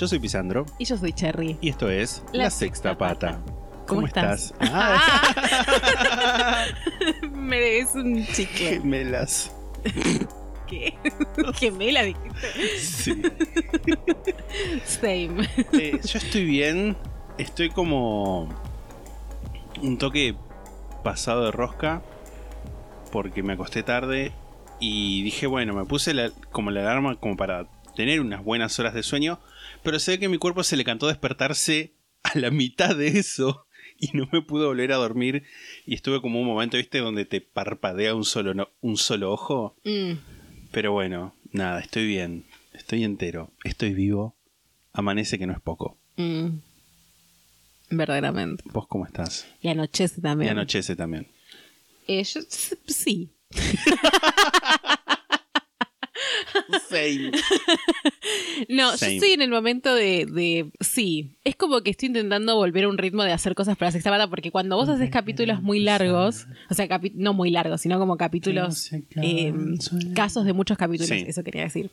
Yo soy Pisandro Y yo soy Cherry. y esto es La, La Sexta Sexta Pata. ¿Cómo estás? Ah, Me debes un chicle. gemelas. ¿Qué? Gemela dijiste. Sí. Same. Eh, yo estoy bien. Estoy como un toque pasado de rosca porque me acosté tarde y dije, bueno, me puse la- como la alarma como para tener unas buenas horas de sueño, pero ve que mi cuerpo se le cantó despertarse a la mitad de eso y no me pudo volver a dormir y estuve como un momento, ¿viste? Donde te parpadea un solo, no- un solo ojo. Mm, Pero bueno, nada, estoy bien, estoy entero, estoy vivo, amanece que no es poco. mm. Verdaderamente. ¿Vos cómo estás? Y anochece Y también. anochece también. Eh, yo- sí. Same. No, Same. yo estoy en el momento de, de- Sí. Es como que estoy intentando volver a un ritmo de hacer cosas para la sexta pata, porque cuando vos haces capítulos muy largos, o sea, capi- no muy largos, sino como capítulos. eh, casos de muchos capítulos, Sí. eso quería decir.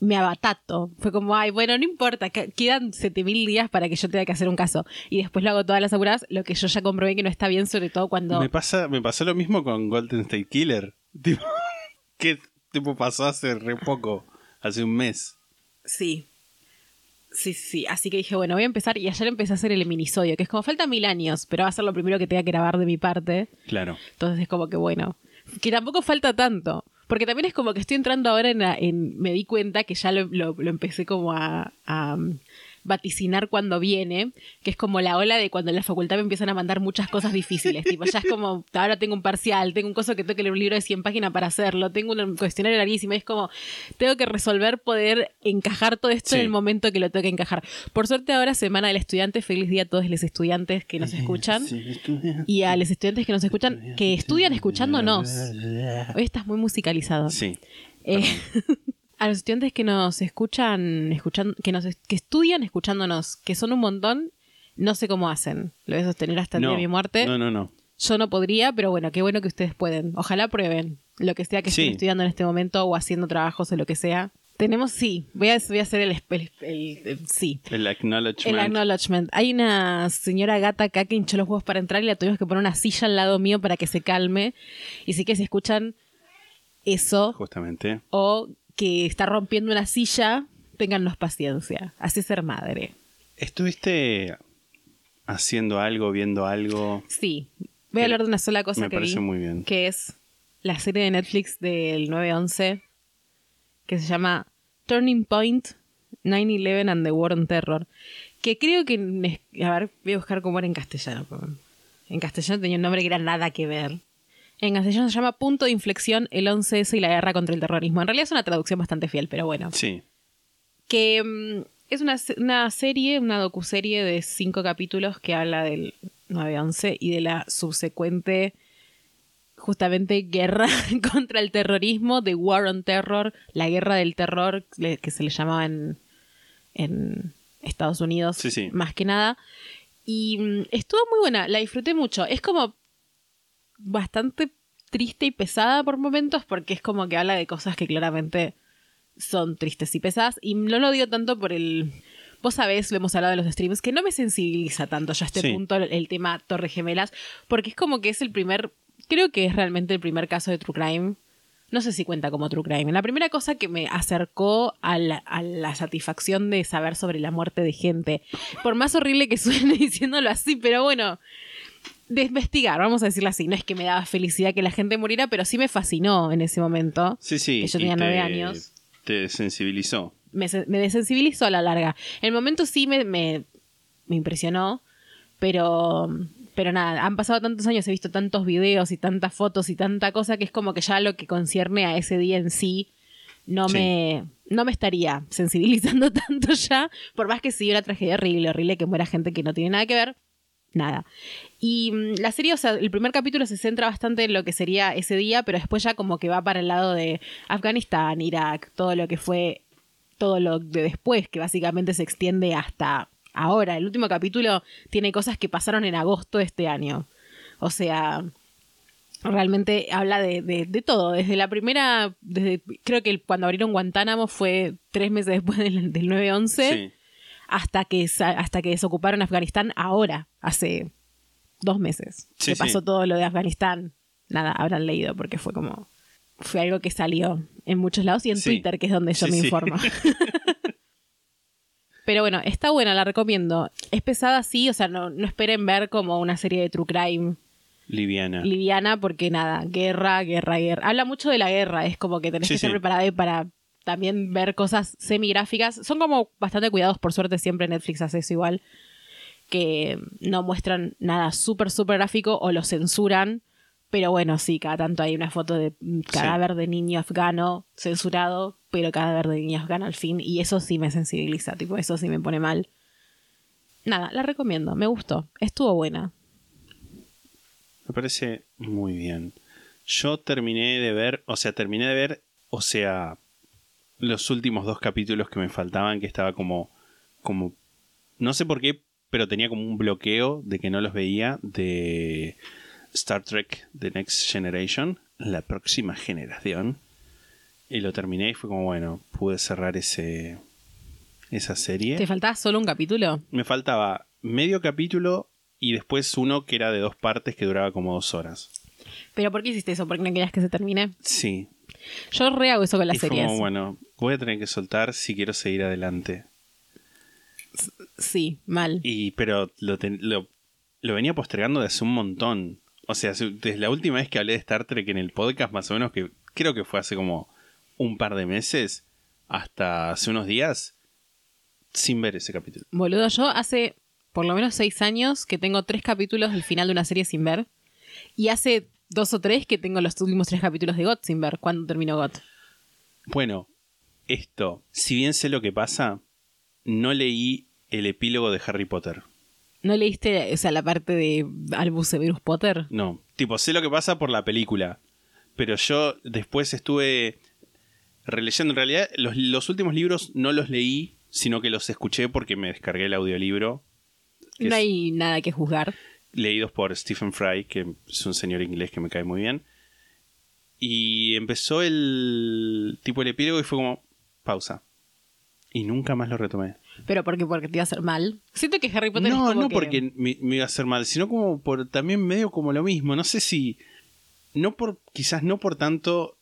Me abatato. Fue como, ay, bueno, no importa, que- quedan 7000 días para que yo tenga que hacer un caso. Y después lo hago todas las apuradas, lo que yo ya comprobé que no está bien, sobre todo cuando. Me, pasa, me pasó lo mismo con Golden State Killer. Tipo, ¿Qué tipo pasó hace re poco? Hace un mes. Sí. Sí, sí. Así que dije, bueno, voy a empezar. Y ayer empecé a hacer el minisodio, que es como falta mil años, pero va a ser lo primero que tenga que grabar de mi parte. Claro. Entonces es como que bueno. Que tampoco falta tanto. Porque también es como que estoy entrando ahora en. en- me di cuenta que ya lo, lo- lo empecé como a, a, vaticinar cuando viene, que es como la ola de cuando en la facultad me empiezan a mandar muchas cosas difíciles. tipo, ya es como, ahora tengo un parcial, tengo un coso que tengo que leer un libro de 100 páginas para hacerlo, tengo un cuestionario larguísimo. Es como, tengo que resolver poder encajar todo esto Sí. en el momento que lo tengo que encajar. Por suerte, ahora, Semana del Estudiante, feliz día a todos los estudiantes que nos escuchan. Y a los estudiantes que nos escuchan, que estudian escuchándonos. Hoy estás muy musicalizado. Sí. Eh, a los estudiantes que nos escuchan, escuchan, que nos que estudian escuchándonos, que son un montón, no sé cómo hacen. Lo voy a sostener hasta el No, día de mi muerte. No, no, no. Yo no podría, pero bueno, qué bueno que ustedes pueden. Ojalá prueben lo que sea que Sí. estén estudiando en este momento o haciendo trabajos o lo que sea. Tenemos, sí, voy a, voy a hacer el, el- el- el- sí, El acknowledgement. el acknowledgement. Hay una señora gata acá que hinchó los huevos para entrar y la tuvimos que poner una silla al lado mío para que se calme. Y sí que si escuchan eso Justamente. o que está rompiendo una silla, téngannos paciencia. Así es ser madre. ¿Estuviste haciendo algo, viendo algo? Sí. Voy a hablar de una sola cosa me que parece vi, muy bien. que es la serie de Netflix del 911 que se llama Turning Point 9-11 and the War on Terror. Que creo que. A ver, voy a buscar cómo era en castellano. En castellano tenía un nombre que era nada que ver. En castellano se llama Punto de Inflexión, el 11S y la guerra contra el terrorismo. En realidad es una traducción bastante fiel, pero bueno. Sí. Que mm, es una, una serie, una docuserie de cinco capítulos que habla del 9-11 y de la subsecuente, justamente, guerra contra el terrorismo, The War on Terror, la guerra del terror, que se le llamaba en, en Estados Unidos, Sí, sí. más que nada. Y mm, estuvo muy buena, la disfruté mucho. Es como bastante triste y pesada por momentos porque es como que habla de cosas que claramente son tristes y pesadas. Y no lo digo tanto por el... Vos sabés, lo hemos hablado de los streams, que no me sensibiliza tanto ya a este Sí. punto el, el tema Torre Gemelas, porque es como que es el primer, creo que es realmente el primer caso de True Crime. No sé si cuenta como True Crime. La primera cosa que me acercó a la, a la satisfacción de saber sobre la muerte de gente. Por más horrible que suene diciéndolo así, pero bueno, de investigar, vamos a decirlo así. No es que me daba felicidad que la gente muriera, pero sí me fascinó en ese momento. Sí, sí. Que yo tenía nueve años. Te sensibilizó. Me, me desensibilizó a la larga. En el momento sí me, me, me impresionó, pero, Pero nada, han pasado tantos años, he visto tantos videos y tantas fotos y tanta cosa que es como que ya lo que concierne a ese día en sí no Sí. me no me estaría sensibilizando tanto ya, por más que sí una tragedia horrible, horrible que muera gente que no tiene nada que ver. Nada. Y mm, la serie, o sea, el primer capítulo se centra bastante en lo que sería ese día, pero después ya como que va para el lado de Afganistán, Irak, todo lo que fue, todo lo de después, que básicamente se extiende hasta ahora. El último capítulo tiene cosas que pasaron en agosto de este año. O sea, realmente habla de, de- de todo. Desde la primera, desde, creo que cuando abrieron Guantánamo fue tres meses después del, del 9-11 Sí. hasta que hasta que desocuparon Afganistán ahora, hace dos meses. Sí, que pasó sí. todo lo de Afganistán. Nada, habrán leído porque fue como fue algo que salió en muchos lados y en Sí. Twitter, que es donde yo me informo. Pero bueno, está buena, la recomiendo. Es pesada, sí, o sea, no, no esperen ver como una serie de true crime Liviana. liviana porque nada, guerra, guerra, guerra. Habla mucho de la guerra, es como que tenés que estar preparada para también ver cosas semigráficas. Son como bastante cuidados, por suerte siempre Netflix hace eso igual, que no muestran nada súper, súper gráfico o lo censuran. Pero bueno, sí, cada tanto hay una foto de cadáver de niño afgano censurado, pero cadáver de niño afgano al fin. Y eso sí me sensibiliza, tipo, eso sí me pone mal. Nada, la recomiendo, me gustó, estuvo buena. Me parece muy bien. Yo terminé de ver, o sea, terminé de ver, o sea, los últimos dos capítulos que me faltaban, que estaba como, como, no sé por qué, pero tenía como un bloqueo de que no los veía de Star Trek The Next Generation, la próxima generación. Y lo terminé y fue como, bueno, pude cerrar ese, esa serie. ¿Te faltaba solo un capítulo? Me faltaba medio capítulo y después uno que era de dos partes que duraba como dos horas. ¿Pero por qué hiciste eso? ¿Porque no querías que se termine? Sí. Yo re hago eso con las y fue series. como, bueno, voy a tener que soltar si quiero seguir adelante. Sí, mal. Y, pero lo, ten- lo, lo venía postergando desde hace un montón. O sea, desde la última vez que hablé de Star Trek en el podcast, más o menos, que creo que fue hace como un par de meses, hasta hace unos días, sin ver ese capítulo. Boludo, yo hace por lo menos seis años que tengo tres capítulos del final de una serie sin ver. Y hace dos o tres que tengo los últimos tres capítulos de GOT sin ver. ¿Cuándo terminó GOT? Bueno, esto, si bien sé lo que pasa, no leí el epílogo de Harry Potter. ¿No leíste o sea, la parte de Albus Severus Potter? No, tipo, sé lo que pasa por la película. Pero yo después estuve releyendo. En realidad, los, los últimos libros no los leí, sino que los escuché porque me descargué el audiolibro. No hay nada que juzgar. leídos por Stephen Fry, que es un señor inglés que me cae muy bien. Y empezó el tipo el epílogo y fue como pausa. Y nunca más lo retomé. Pero porque, porque te iba a hacer mal. Siento que Harry Potter es No, como no que- porque me, me iba a hacer mal, sino como por también medio como lo mismo. No sé si. No por. Quizás no por tanto.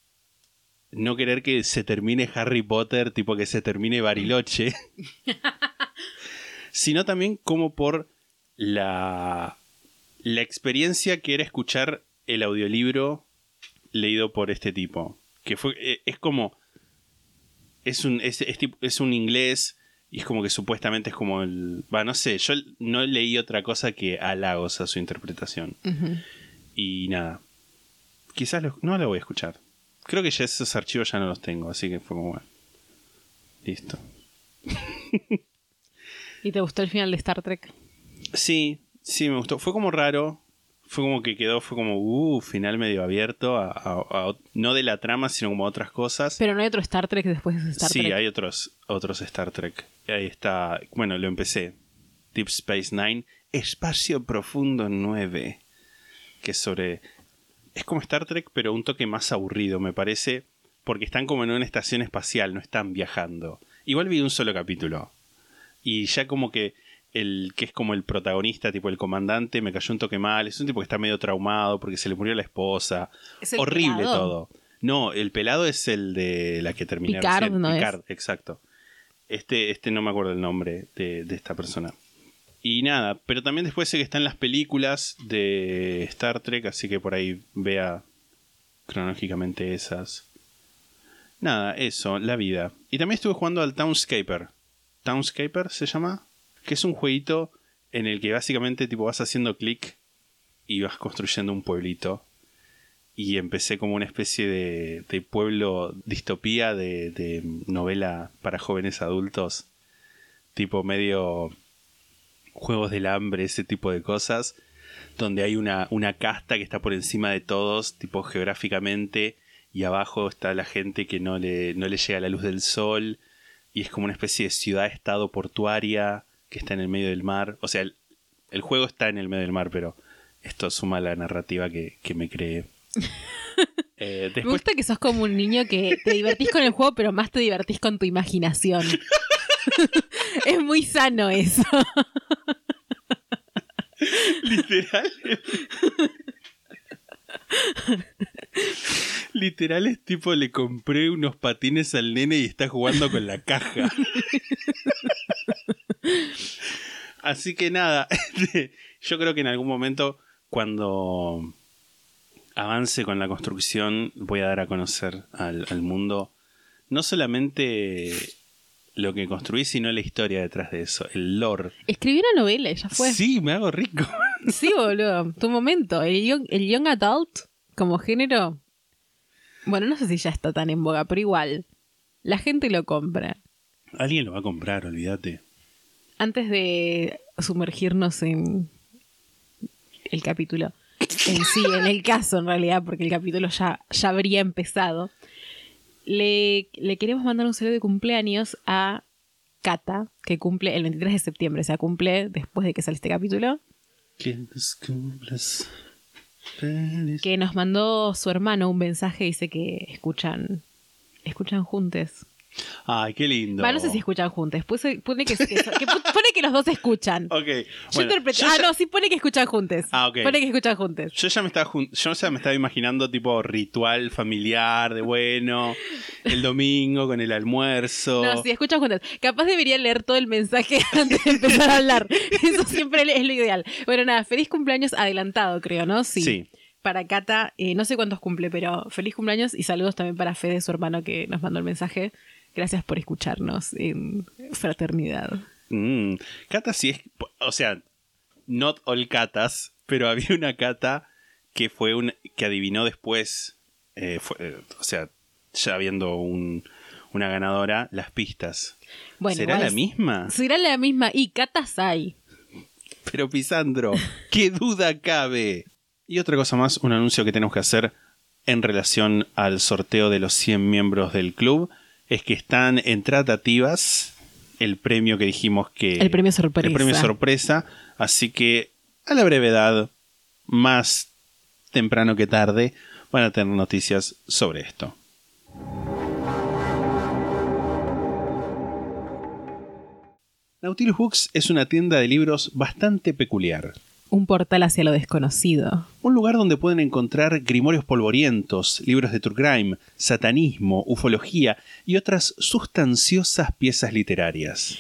No querer que se termine Harry Potter, tipo que se termine Bariloche. sino también como por la. La experiencia que era escuchar el audiolibro leído por este tipo. Que fue. eh, Es como. Es un, es, es es un inglés y es como que supuestamente es como el... Va, no sé, yo no leí otra cosa que halagos a su interpretación. Y nada. Quizás lo- no lo voy a escuchar. Creo que ya esos archivos ya no los tengo, así que fue como bueno. Listo. ¿Y te gustó el final de Star Trek? Sí, sí, me gustó. Fue como raro. Fue como que quedó, fue como, uh, final medio abierto. a- a- a- no de la trama, sino como a otras cosas. Pero no hay otro Star Trek después de Star sí, Trek. hay otros, otros Star Trek. Ahí está. Bueno, lo empecé. Deep Space Nine. Espacio Profundo 9. Que es sobre. Es como Star Trek, pero un toque más aburrido, me parece. Porque están como en una estación espacial, no están viajando. Igual vi un solo capítulo. Y ya como que el que es como el protagonista, tipo el comandante, me cayó un toque mal. Es un tipo que está medio traumado porque se le murió la esposa. ¿Es el Horrible pelado? todo. No, el pelado es el de la que terminé Picard, recién. ¿no es? Picard, exacto. Este, este no me acuerdo el nombre de, de esta persona. Y nada, pero también después sé que están las películas de Star Trek, así que por ahí vea cronológicamente esas. Nada, eso, la vida. Y también estuve jugando al Townscaper. Townscaper se llama, que es un jueguito en el que básicamente tipo vas haciendo clic y vas construyendo un pueblito. Y empecé como una especie de, de pueblo distopía de, de novela para jóvenes adultos. Tipo medio juegos del hambre, ese tipo de cosas. Donde hay una, una casta que está por encima de todos, tipo geográficamente. Y abajo está la gente que no le, no le llega la luz del sol. Y es como una especie de ciudad-estado portuaria que está en el medio del mar. O sea, el, el juego está en el medio del mar, pero esto suma la narrativa que, que me creé. Eh, Me gusta que sos como un niño que te divertís con el juego, pero más te divertís con tu imaginación. es muy sano eso. literal. Literal es tipo, le compré unos patines al nene y está jugando con la caja. Así que nada, yo creo que en algún momento, cuando avance con la construcción, voy a dar a conocer al, al mundo no solamente lo que construí, sino la historia detrás de eso, el lore. Escribí una novela y ya fue. Sí, me hago rico. Sí, boludo. Tu momento. El young, el young adult como género. Bueno, no sé si ya está tan en boga, pero igual. La gente lo compra. Alguien lo va a comprar, olvídate. Antes de sumergirnos en el capítulo en sí, en el caso en realidad, porque el capítulo ya, ya habría empezado, le, le queremos mandar un saludo de cumpleaños a Kata, que cumple el 23 de septiembre, o sea, cumple después de que sale este capítulo. Que los cumplas feliz. que nos mandó su hermano un mensaje dice que escuchan escuchan juntos Ay, qué lindo. Va, no sé si escuchan juntos puse, pone que, que- que pone que los dos escuchan Ok. yo bueno, interpreté yo ah ya- no sí pone que escuchan juntos Ah, ok. pone que escuchan juntos Yo ya me estaba jun- yo ya me estaba imaginando tipo ritual familiar de bueno, el domingo con el almuerzo. no sí escuchan juntos capaz debería leer todo el mensaje antes de empezar a hablar eso siempre es lo ideal bueno nada feliz cumpleaños adelantado creo no sí, Sí. Para Cata, eh, no sé cuántos cumple, pero feliz cumpleaños y saludos también para Fede, su hermano, que nos mandó el mensaje. Gracias por escucharnos en fraternidad. Mm, Cata sí es, o sea, not all catas, pero había una cata que fue un que adivinó después, eh, fue- eh, o sea, ya viendo un, una ganadora, las pistas. Bueno, ¿Será la misma? Será la misma. Y Catas hay. Pero Pisandro, qué duda cabe. Y otra cosa más, un anuncio que tenemos que hacer en relación al sorteo de los 100 miembros del club es que están en tratativas el premio que dijimos que... El premio sorpresa. El premio sorpresa. Así que a la brevedad, más temprano que tarde, van a tener noticias sobre esto. Nautilus Books es una tienda de libros bastante peculiar. Un portal hacia lo desconocido. Un lugar donde pueden encontrar grimorios polvorientos, libros de true crime, satanismo, ufología y otras sustanciosas piezas literarias.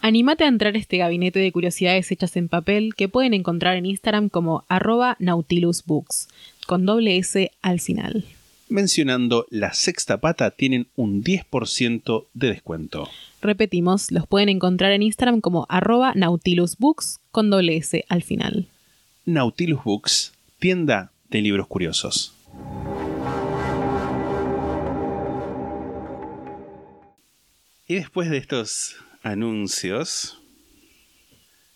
Anímate a entrar a este gabinete de curiosidades hechas en papel que pueden encontrar en Instagram como arroba nautilusbooks, con doble S al final. Mencionando la sexta pata tienen un 10% de descuento. Repetimos, los pueden encontrar en Instagram como arroba nautilusbooks, con doble S al final. Nautilus Books, tienda de libros curiosos. Y después de estos anuncios,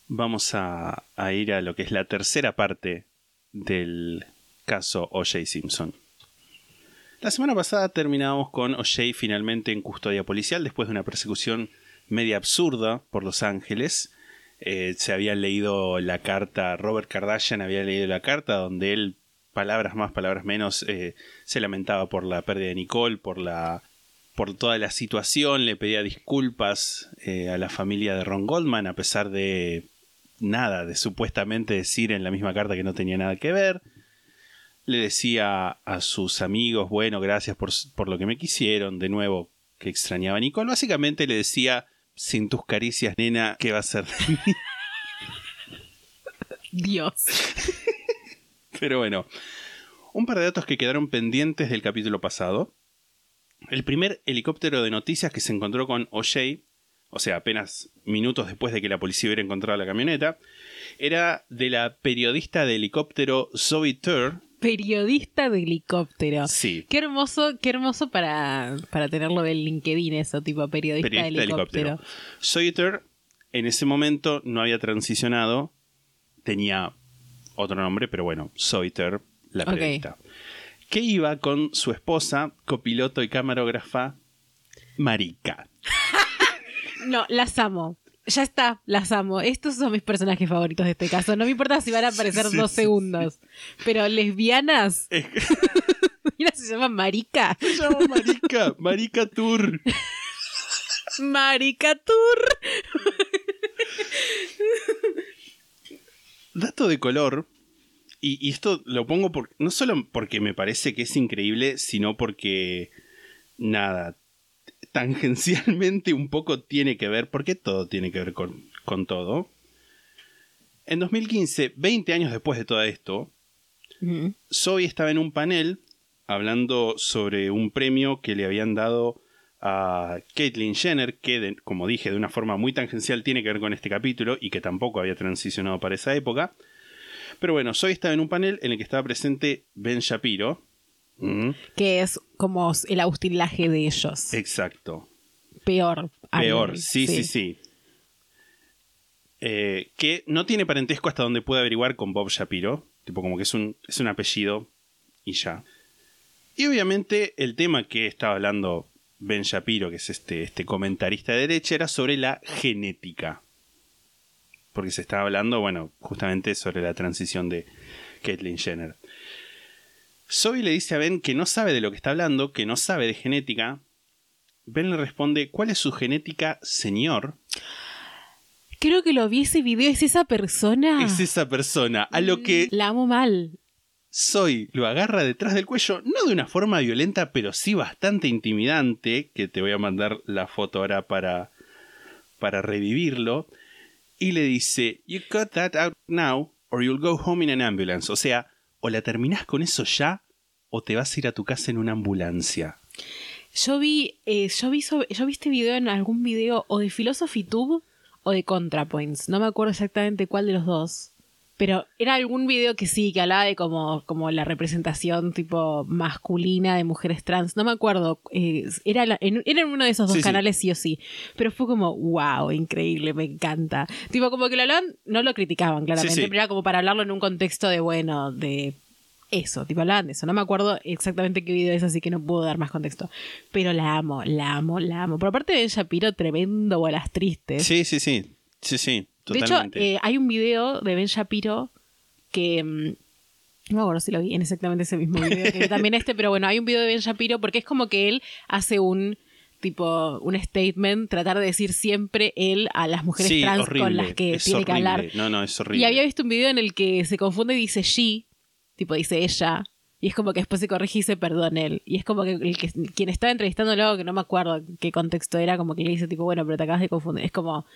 vamos a, a ir a lo que es la tercera parte del caso O.J. Simpson. La semana pasada terminamos con O.J. finalmente en custodia policial después de una persecución media absurda por Los Ángeles. Eh, se había leído la carta, Robert Kardashian había leído la carta donde él, palabras más, palabras menos, eh, se lamentaba por la pérdida de Nicole, por la por toda la situación, le pedía disculpas eh, a la familia de Ron Goldman, a pesar de nada, de supuestamente decir en la misma carta que no tenía nada que ver. Le decía a sus amigos, bueno, gracias por, por lo que me quisieron, de nuevo, que extrañaba a Nicole. Básicamente le decía, sin tus caricias, nena, ¿qué va a ser de mí? Dios. Pero bueno, un par de datos que quedaron pendientes del capítulo pasado. El primer helicóptero de noticias que se encontró con OJ o sea, apenas minutos después de que la policía hubiera encontrado la camioneta, era de la periodista de helicóptero Zoe Tur. Periodista de helicóptero. Sí. Qué hermoso, qué hermoso para, para tenerlo del LinkedIn, eso, tipo periodista, periodista de helicóptero. Zoe Tur en ese momento no había transicionado, tenía otro nombre, pero bueno, Zoe Tur, la periodista. Que iba con su esposa, copiloto y camarógrafa, Marika. No, las amo. Ya está, las amo. Estos son mis personajes favoritos de este caso. No me importa si van a aparecer Sí, dos sí, segundos. Pero lesbianas. Mira, se llama Marica. Se llama Marika, Marika Tour. Marica Tour. Dato de color, y, y esto lo pongo por, no solo porque me parece que es increíble, sino porque, nada, tangencialmente un poco tiene que ver, porque todo tiene que ver con, con todo. En 2015, 20 años después de todo esto. Zoe estaba en un panel hablando sobre un premio que le habían dado a Caitlyn Jenner, que, de- como dije, de una forma muy tangencial tiene que ver con este capítulo y que tampoco había transicionado para esa época. Pero bueno, Zoe estaba en un panel en el que estaba presente Ben Shapiro. Mm, Que es como el austilaje de ellos. exacto. Peor. Peor, sí, sí, sí. Eh, que no tiene parentesco hasta donde puede averiguar con Bob Shapiro. Tipo, como que es un, es un apellido y ya. Y obviamente el tema que estaba hablando Ben Shapiro, que es este, este comentarista de derecha, era sobre la genética. Porque se estaba hablando, bueno, justamente sobre la transición de Caitlyn Jenner. Zoe le dice a Ben que no sabe de lo que está hablando, que no sabe de genética. Ben le responde, ¿cuál es su genética, señor? Creo que lo vi ese video. ¿Es esa persona? Es esa persona. A lo que La amo mal. Zoe lo agarra detrás del cuello, no de una forma violenta, pero sí bastante intimidante, que te voy a mandar la foto ahora para, para revivirlo, y le dice, You cut that out now, or you'll go home in an ambulance. O sea, o la terminás con eso ya, o te vas a ir a tu casa en una ambulancia. Yo vi, eh, yo vi yo vi este video en algún video o de Philosophy Tube o de ContraPoints. No me acuerdo exactamente cuál de los dos. Pero era algún video que sí, que hablaba de como, como la representación tipo masculina de mujeres trans. No me acuerdo. eh, era, la- en, era en uno de esos dos Sí, canales sí o sí. Pero fue como, wow, increíble, me encanta. Tipo, como que lo hablaban, no lo criticaban claramente, Sí, pero era como para hablarlo en un contexto de, bueno, de eso, tipo hablaban de eso. No me acuerdo exactamente qué video es, así que no puedo dar más contexto. Pero la amo, la amo, la amo. Por aparte de Shapiro, tremendo bolas tristes. Sí, sí, sí. Sí, sí. De hecho, eh, hay un video de Ben Shapiro que. mm, No me acuerdo si lo vi en exactamente ese mismo video que también este, pero bueno, hay un video de Ben Shapiro porque es como que él hace un tipo un statement, tratar de decir siempre él a las mujeres sí, trans horrible. con las que es tiene que hablar. No, no, es horrible. Y había visto un video en el que se confunde y dice she, tipo dice ella, y es como que después se corrige y dice perdón él. Y es como que, el que quien estaba entrevistándolo, que no me acuerdo qué contexto era, como que le dice tipo, bueno, pero te acabas de confundir. Es como,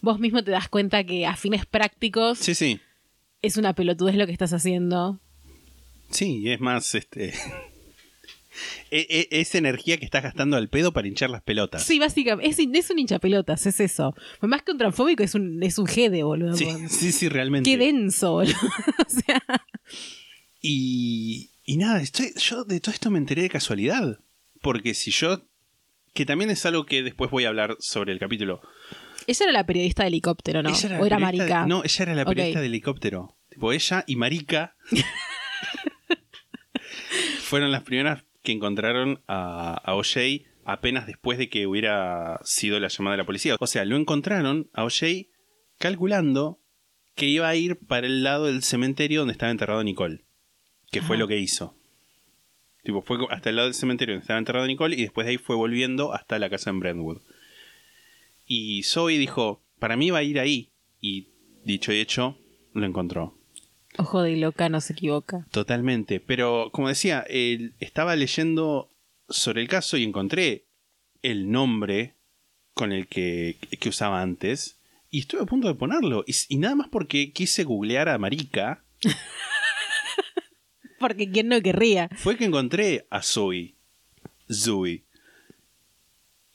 vos mismo te das cuenta que a fines prácticos Sí, sí. es una pelotudez lo que estás haciendo. Sí, y es más, este. e- e- es energía que estás gastando al pedo para hinchar las pelotas. Sí, básicamente, es, es un hinchapelotas, es eso. Más que un transfóbico, es un, es un jede, boludo. sí, sí, sí, realmente. Qué denso, boludo. o sea, Y, y nada, estoy, yo de todo esto me enteré de casualidad. Porque si yo. Que también es algo que después voy a hablar sobre el capítulo. Ella era la periodista de helicóptero, ¿no? Ella o era de- marica. no, ella era la periodista de helicóptero. Tipo, ella y Marica fueron las primeras que encontraron a, a OJ apenas después de que hubiera sido la llamada de la policía. O sea, lo encontraron a OJ calculando que iba a ir para el lado del cementerio donde estaba enterrado Nicole. Que fue lo que hizo. Tipo, fue hasta el lado del cementerio donde estaba enterrado Nicole y después de ahí fue volviendo hasta la casa en Brentwood. Y Zoe dijo, para mí va a ir ahí. Y dicho y hecho, lo encontró. Ojo de loca, no se equivoca. Totalmente. Pero, como decía, él- estaba leyendo sobre el caso y encontré el nombre con el que, que usaba antes. Y estuve a punto de ponerlo. Y, y nada más porque quise googlear a Marica, Porque quién no querría. fue que encontré a Zoe. Zoe.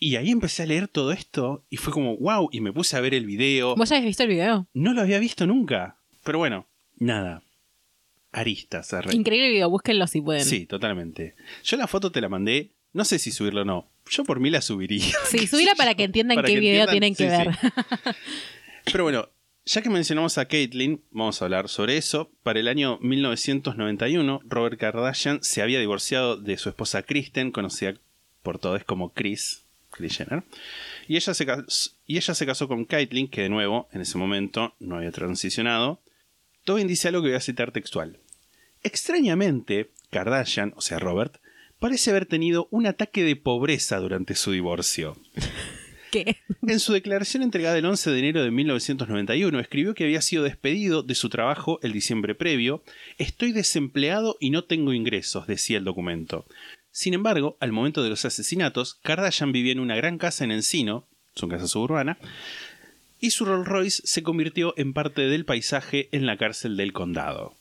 Y ahí empecé a leer todo esto y fue como, wow, y me puse a ver el video. ¿Vos ya habéis visto el video? No lo había visto nunca. Pero bueno, nada. Aristas. arre. Increíble video, búsquenlo si pueden. Sí, totalmente. Yo la foto te la mandé. No sé si subirlo o no. Yo por mí la subiría. Sí, subila para que entiendan Para qué que video entiendan, tienen que sí, ver. Pero bueno, ya que mencionamos a Caitlyn, vamos a hablar sobre eso. Para el año 1991, Robert Kardashian se había divorciado de su esposa Kristen, conocida por todos como Chris, Kris Jenner. Y ella, se casó, y ella se casó con Caitlyn, que de nuevo, en ese momento, no había transicionado. Tobin dice algo que voy a citar textual. Extrañamente, Kardashian, o sea Robert, parece haber tenido un ataque de pobreza durante su divorcio. ¿Qué? En su declaración entregada el 11 de enero de 1991, escribió que había sido despedido de su trabajo el diciembre previo. Estoy desempleado y no tengo ingresos, decía el documento. Sin embargo, al momento de los asesinatos, Kardashian vivía en una gran casa en Encino, su casa suburbana, y su Rolls Royce se convirtió en parte del paisaje en la cárcel del condado.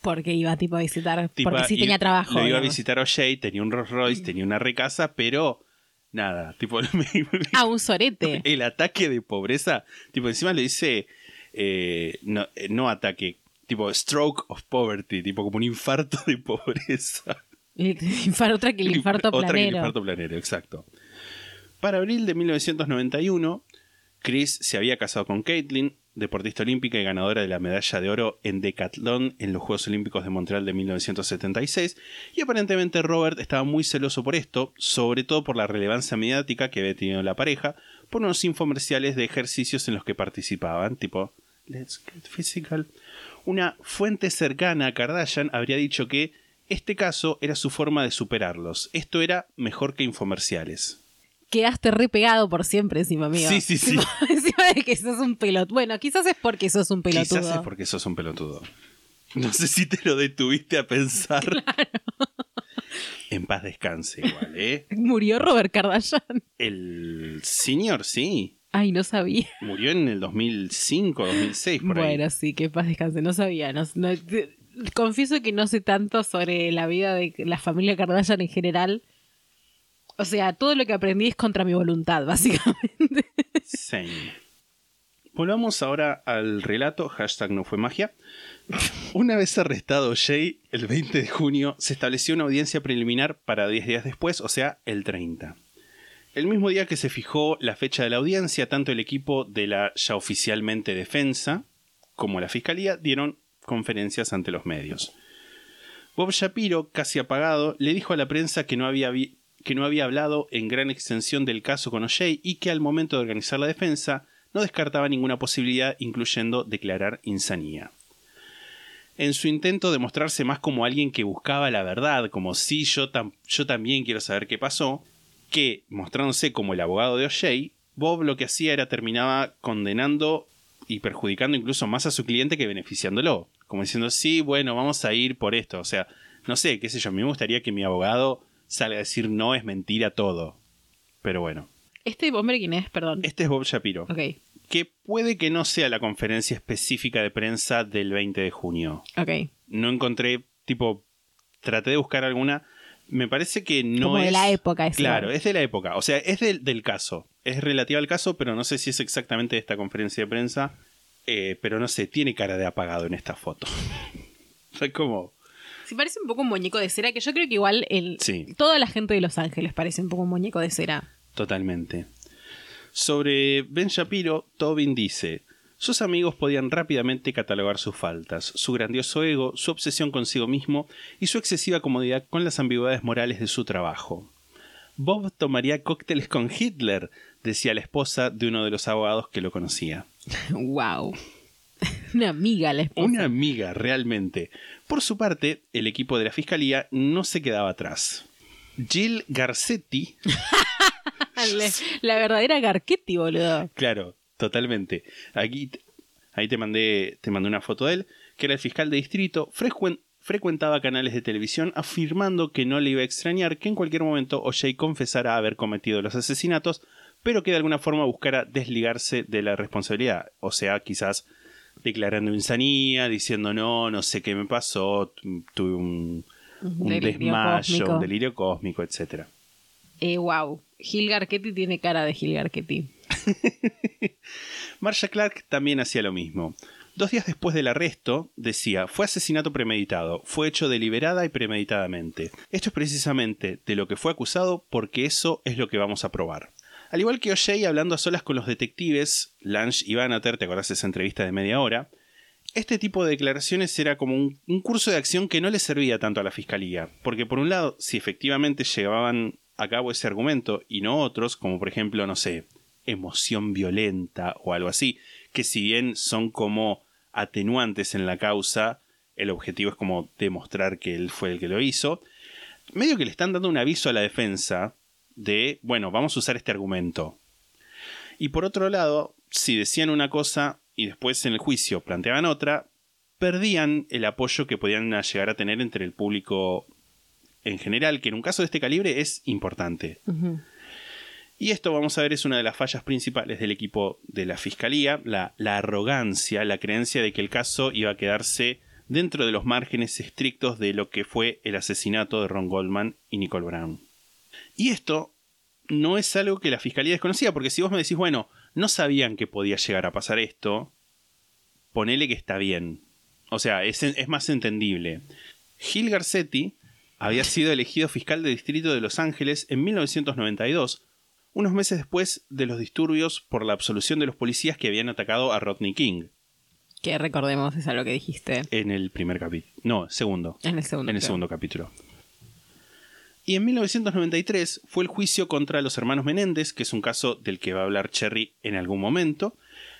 Porque iba tipo a visitar, Tipa, porque sí tenía trabajo. Lo iba a visitar O'Shea, tenía un Rolls Royce, tenía una recasa, pero nada, tipo, Ah, un sorete. el ataque de pobreza, tipo, encima le dice, eh, no, eh, no ataque, tipo, stroke of poverty, tipo, como un infarto de pobreza. Infarto, otra que el infarto Otra que el planero. infarto planero, exacto. Para abril de 1991, Chris se había casado con Caitlyn, deportista olímpica y ganadora de la medalla de oro en decatlón en los Juegos Olímpicos de Montreal de 1976, y aparentemente Robert estaba muy celoso por esto, sobre todo por la relevancia mediática que había tenido la pareja, por unos infomerciales de ejercicios en los que participaban, tipo Let's Get Physical. Una fuente cercana a Kardashian habría dicho que este caso era su forma de superarlos. Esto era mejor que infomerciales. Quedaste re pegado por siempre encima, amigo. Sí, sí, sí. Encima, de que sos un pelotudo. Bueno, quizás es porque sos un pelotudo. Quizás es porque sos un pelotudo. No sé si te lo detuviste a pensar. En paz descanse igual, ¿eh? Murió Robert Kardashian. El señor, sí. Ay, no sabía. Murió en el 2005, 2006, por ahí. Bueno, sí, que paz descanse. No sabía. No, no- confieso que no sé tanto sobre la vida de la familia Kardashian en general. O sea, todo lo que aprendí es contra mi voluntad, básicamente. Same. Volvamos ahora al relato, hashtag no fue magia. Una vez arrestado Jay, el 20 de junio, se estableció una audiencia preliminar para 10 días después, o sea, el 30. El mismo día que se fijó la fecha de la audiencia, tanto el equipo de la ya oficialmente defensa como la fiscalía dieron conferencias ante los medios. Bob Shapiro, casi apagado, le dijo a la prensa que no había, que no había hablado en gran extensión del caso con O'Shea y que al momento de organizar la defensa no descartaba ninguna posibilidad, incluyendo declarar insanía. En su intento de mostrarse más como alguien que buscaba la verdad, como si yo, tam- yo también quiero saber qué pasó, que mostrándose como el abogado de O'Shea, Bob lo que hacía era terminaba condenando y perjudicando incluso más a su cliente que beneficiándolo. Como diciendo, sí, bueno, vamos a ir por esto. O sea, no sé, qué sé yo, a mí me gustaría que mi abogado salga a decir no es mentira todo. Pero bueno, ¿Este hombre quién es? Perdón. este es Bob Shapiro. Ok, Que puede que no sea la conferencia específica de prensa del 20 de junio. ok. No encontré, tipo, traté de buscar alguna. Me parece que no Como es. de la época, es Claro, es de la época. O sea, es del, del caso. Es relativa al caso, pero no sé si es exactamente de esta conferencia de prensa. Eh, pero no sé, tiene cara de apagado en esta foto. Fue como. Sí, parece un poco un muñeco de cera, que yo creo que igual el, Sí. toda la gente de Los Ángeles parece un poco un muñeco de cera. Totalmente. Sobre Ben Shapiro, Tobin dice: Sus amigos podían rápidamente catalogar sus faltas, su grandioso ego, su obsesión consigo mismo y su excesiva comodidad con las ambigüedades morales de su trabajo. Bob tomaría cócteles con Hitler, decía la esposa de uno de los abogados que lo conocía. wow. Una amiga la esposa. Una amiga, realmente. Por su parte, el equipo de la fiscalía no se quedaba atrás. Jill Garcetti La, la verdadera Garchetti, boludo. Claro, totalmente. Aquí, ahí te mandé, te mandé una foto de él, que era el fiscal de distrito, frecuen- frecuentaba canales de televisión afirmando que no le iba a extrañar que en cualquier momento O'Shea confesara haber cometido los asesinatos, pero que de alguna forma buscara desligarse de la responsabilidad. O sea, quizás declarando insanía, diciendo no, no sé qué me pasó, tu- tuve un, un Delirio desmayo, cósmico. un delirio cósmico, etcétera. Eh, wow. Gil Garcetti tiene cara de Gil Garcetti. Marsha Clark también hacía lo mismo. Dos días después del arresto, decía, fue asesinato premeditado, fue hecho deliberada y premeditadamente. Esto es precisamente de lo que fue acusado porque eso es lo que vamos a probar. Al igual que O'Shea hablando a solas con los detectives, Lange y Bannater, ¿te acordás de esa entrevista de media hora? Este tipo de declaraciones era como un, un curso de acción que no le servía tanto a la fiscalía, porque por un lado, si efectivamente llevaban a cabo ese argumento y no otros, como por ejemplo, no sé, emoción violenta o algo así, que si bien son como atenuantes en la causa, el objetivo es como demostrar que él fue el que lo hizo, medio que le están dando un aviso a la defensa de, bueno, vamos a usar este argumento. Y por otro lado, si decían una cosa y después en el juicio planteaban otra, perdían el apoyo que podían llegar a tener entre el público en general, que en un caso de este calibre es importante. Y esto, vamos a ver, es una de las fallas principales del equipo de la Fiscalía, la, la, arrogancia, la creencia de que el caso iba a quedarse dentro de los márgenes estrictos de lo que fue el asesinato de Ron Goldman y Nicole Brown. Y esto no es algo que la Fiscalía desconocía, porque si vos me decís, bueno, no sabían que podía llegar a pasar esto, ponele que está bien. O sea, es, es más entendible. Gil Garcetti había sido elegido fiscal de distrito de Los Ángeles en 1992, unos meses después de los disturbios por la absolución de los policías que habían atacado a Rodney King. Que recordemos, es lo que dijiste. En el primer capítulo. No, segundo. En el segundo. En el segundo capítulo. Y en 1993 fue el juicio contra los hermanos Menéndez, que es un caso del que va a hablar Cherry en algún momento,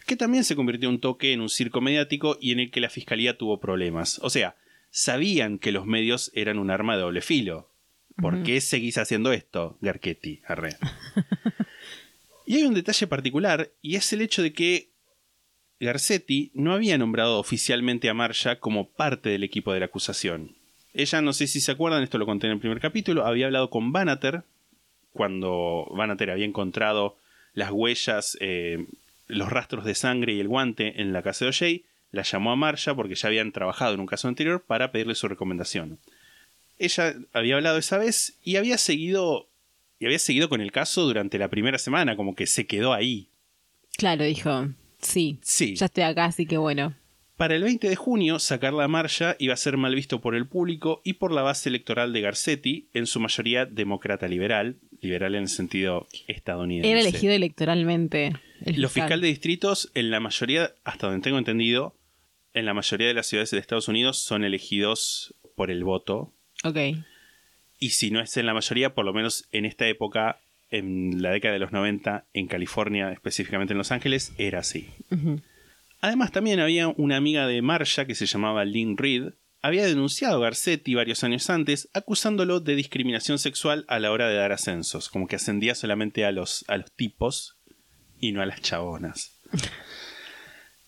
que también se convirtió un toque en un circo mediático y en el que la fiscalía tuvo problemas. O sea, sabían que los medios eran un arma de doble filo. ¿Por uh -huh. qué seguís haciendo esto, Garchetti? Arre. y hay un detalle particular, y es el hecho de que Garcetti no había nombrado oficialmente a Marsha como parte del equipo de la acusación. Ella, no sé si se acuerdan, esto lo conté en el primer capítulo, había hablado con Bannater cuando Bannater había encontrado las huellas, eh, los rastros de sangre y el guante en la casa de O'Shea, la llamó a Marsha porque ya habían trabajado en un caso anterior para pedirle su recomendación. Ella había hablado esa vez y había seguido y había seguido con el caso durante la primera semana, como que se quedó ahí. Claro, dijo, sí, sí. ya estoy acá, así que bueno. Para el 20 de junio, sacarla a Marsha iba a ser mal visto por el público y por la base electoral de Garcetti, en su mayoría demócrata liberal, liberal en el sentido estadounidense. Era elegido electoralmente. Los fiscales de distritos, en la mayoría, hasta donde tengo entendido, en la mayoría de las ciudades de Estados Unidos son elegidos por el voto. Ok. Y si no es en la mayoría, por lo menos en esta época, en la década de los 90, en California, específicamente en Los Ángeles, era así. Uh -huh. Además, también había una amiga de Marsha que se llamaba Lynn Reed, había denunciado a Garcetti varios años antes, acusándolo de discriminación sexual a la hora de dar ascensos, como que ascendía solamente a los, a los tipos y no a las chabonas.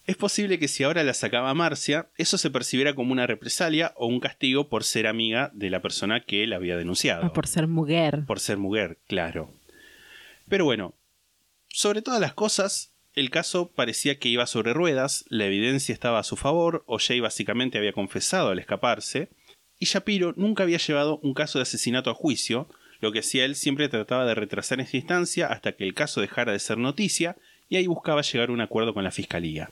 es posible que si ahora la sacaba Marcia, eso se percibiera como una represalia o un castigo por ser amiga de la persona que la había denunciado. O por ser mujer. Por ser mujer, claro. Pero bueno, sobre todas las cosas, el caso parecía que iba sobre ruedas, la evidencia estaba a su favor, O'Shea básicamente había confesado al escaparse, y Shapiro nunca había llevado un caso de asesinato a juicio, lo que hacía él siempre trataba de retrasar esa instancia hasta que el caso dejara de ser noticia, y ahí buscaba llegar a un acuerdo con la fiscalía.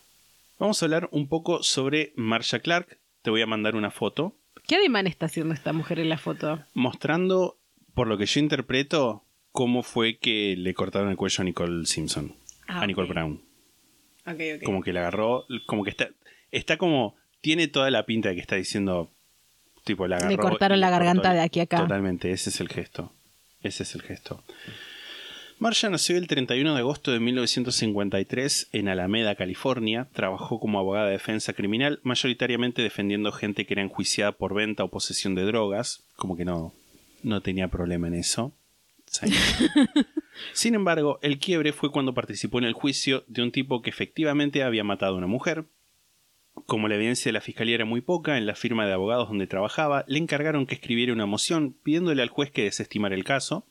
Vamos a hablar un poco sobre Marsha Clark, te voy a mandar una foto. ¿Qué ademán está haciendo esta mujer en la foto? Mostrando, por lo que yo interpreto, cómo fue que le cortaron el cuello a Nicole Simpson. Ah, a Nicole. Brown. Ok, ok. Como que la agarró, como que está, está como, tiene toda la pinta de que está diciendo, tipo, la agarró. Le cortaron la garganta de aquí a acá. Totalmente, ese es el gesto. Ese es el gesto. Marsha nació el 31 de agosto de 1953 en Alameda, California. Trabajó como abogada de defensa criminal, mayoritariamente defendiendo gente que era enjuiciada por venta o posesión de drogas. Como que no, no tenía problema en eso. Sí. Sin embargo, el quiebre fue cuando participó en el juicio de un tipo que efectivamente había matado a una mujer. Como la evidencia de la fiscalía era muy poca, en la firma de abogados donde trabajaba, le encargaron que escribiera una moción pidiéndole al juez que desestimara el caso.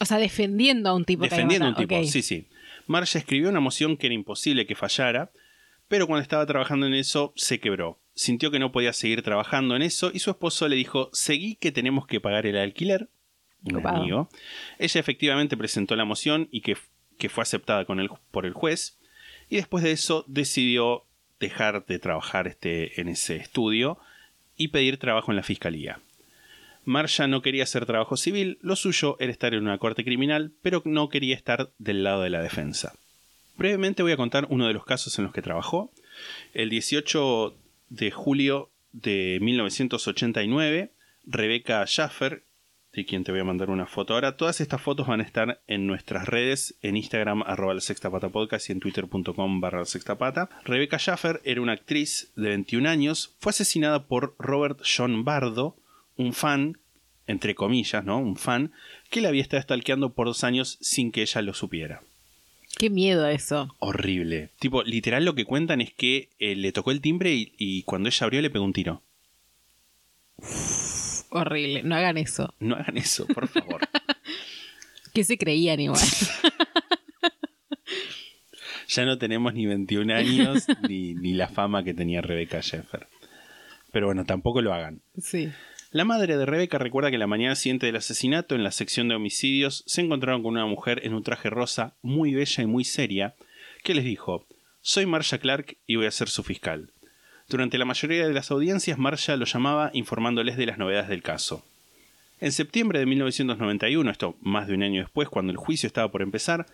O sea, defendiendo a un tipo Defendiendo a un tipo, sí, sí. Marsha escribió una moción que era imposible que fallara, pero cuando estaba trabajando en eso se quebró. Sintió que no podía seguir trabajando en eso y su esposo le dijo, seguí que tenemos que pagar el alquiler. Un amigo. Ella efectivamente presentó la moción y que, que fue aceptada con el- por el juez. Y después de eso decidió dejar de trabajar este, en ese estudio y pedir trabajo en la fiscalía. Marsha no quería hacer trabajo civil, lo suyo era estar en una corte criminal, pero no quería estar del lado de la defensa. Brevemente voy a contar uno de los casos en los que trabajó. El 18 de julio de 1989, Rebecca Schaffer, de quien te voy a mandar una foto ahora, todas estas fotos van a estar en nuestras redes, en Instagram arroba la sexta pata podcast y en twitter.com barra la sexta pata. Rebecca Schaffer era una actriz de 21 años, fue asesinada por Robert John Bardo, un fan, entre comillas, ¿no? Un fan, que la había estado stalkeando por dos años sin que ella lo supiera Qué miedo eso. horrible. Tipo, literal lo que cuentan es que eh, le tocó el timbre y, y cuando ella abrió le pegó un tiro. Horrible. No hagan eso. No hagan eso, por favor. Que se creían igual. ya no tenemos ni 21 años ni, ni la fama que tenía Rebecca Sheffer. Pero bueno, tampoco lo hagan. sí. La madre de Rebecca recuerda que la mañana siguiente del asesinato, en la sección de homicidios, se encontraron con una mujer en un traje rosa muy bella y muy seria, que les dijo, soy Marsha Clark y voy a ser su fiscal. Durante la mayoría de las audiencias, Marsha lo llamaba informándoles de las novedades del caso. En septiembre de 1991, esto más de un año después, cuando el juicio estaba por empezar,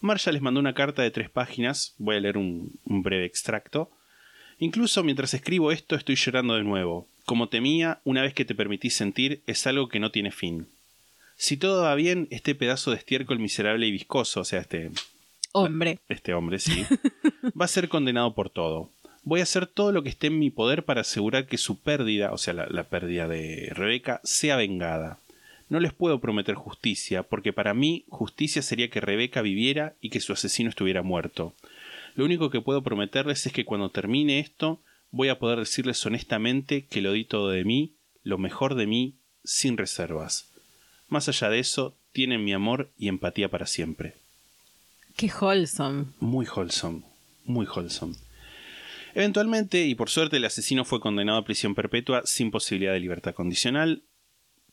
Marsha les mandó una carta de tres páginas, voy a leer un, un breve extracto. Incluso mientras escribo esto estoy llorando de nuevo. Como temía, una vez que te permitís sentir, es algo que no tiene fin. Si todo va bien, este pedazo de estiércol miserable y viscoso, o sea, este, Hombre. este hombre, sí, va a ser condenado por todo. Voy a hacer todo lo que esté en mi poder para asegurar que su pérdida, o sea, la, la pérdida de Rebeca, sea vengada. No les puedo prometer justicia, porque para mí justicia sería que Rebeca viviera y que su asesino estuviera muerto. Lo único que puedo prometerles es que cuando termine esto, voy a poder decirles honestamente que lo di todo de mí, lo mejor de mí, sin reservas. Más allá de eso, tienen mi amor y empatía para siempre. Qué wholesome. Muy wholesome, muy wholesome. Eventualmente, y por suerte, el asesino fue condenado a prisión perpetua sin posibilidad de libertad condicional.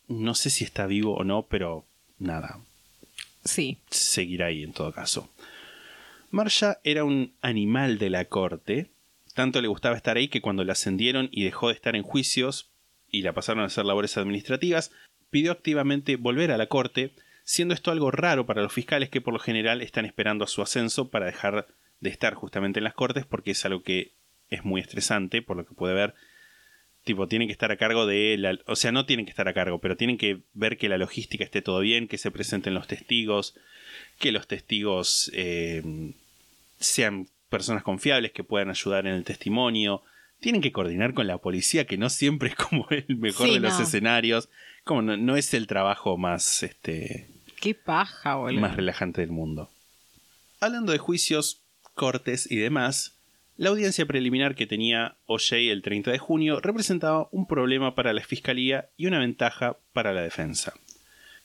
No sé si está vivo o no, pero nada, Sí. seguirá ahí en todo caso. Marsha era un animal de la corte. Tanto le gustaba estar ahí que cuando la ascendieron y dejó de estar en juicios y la pasaron a hacer labores administrativas, pidió activamente volver a la corte, siendo esto algo raro para los fiscales que por lo general están esperando a su ascenso para dejar de estar justamente en las cortes porque es algo que es muy estresante, por lo que puede ver. Tipo, tienen que estar a cargo de la... O sea, no tienen que estar a cargo, pero tienen que ver que la logística esté todo bien, que se presenten los testigos, que los testigos eh, sean personas confiables, que puedan ayudar en el testimonio. Tienen que coordinar con la policía, que no siempre es como el mejor Sí, de los escenarios. Como no, no es el trabajo más, este, Qué paja, boludo. más relajante del mundo. Hablando de juicios, cortes y demás, la audiencia preliminar que tenía OJ el 30 de junio representaba un problema para la fiscalía y una ventaja para la defensa.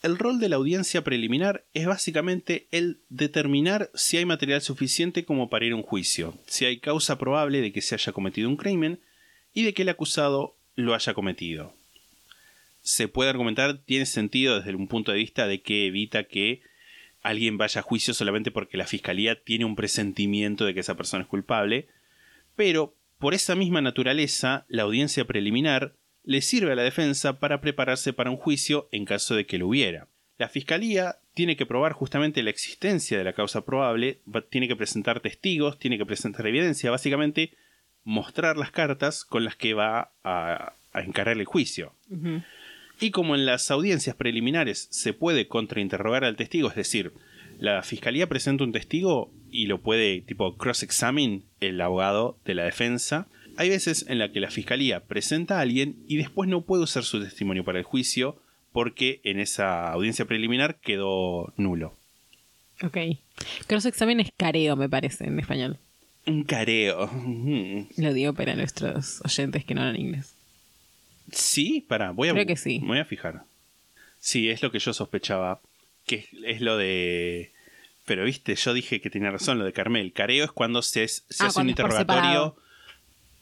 El rol de la audiencia preliminar es básicamente el determinar si hay material suficiente como para ir a un juicio, si hay causa probable de que se haya cometido un crimen y de que el acusado lo haya cometido. Se puede argumentar, tiene sentido desde un punto de vista de que evita que alguien vaya a juicio solamente porque la fiscalía tiene un presentimiento de que esa persona es culpable, pero por esa misma naturaleza, la audiencia preliminar le sirve a la defensa para prepararse para un juicio en caso de que lo hubiera. La fiscalía tiene que probar justamente la existencia de la causa probable, tiene que presentar testigos, tiene que presentar evidencia, básicamente mostrar las cartas con las que va a, a encarar el juicio. Y como en las audiencias preliminares se puede contrainterrogar al testigo, es decir, la fiscalía presenta un testigo y lo puede tipo cross-examine el abogado de la defensa, hay veces en la que la fiscalía presenta a alguien y después no puede usar su testimonio para el juicio porque en esa audiencia preliminar quedó nulo. Ok. Cross-examen es careo, me parece, en español. Un careo. Lo digo para nuestros oyentes que no hablan inglés. Sí, para, voy a Creo que sí. me voy a fijar. Sí, es lo que yo sospechaba, que es, es lo de pero viste, yo dije que tenía razón lo de Carmel. Careo es cuando se, Ah, hace un interrogatorio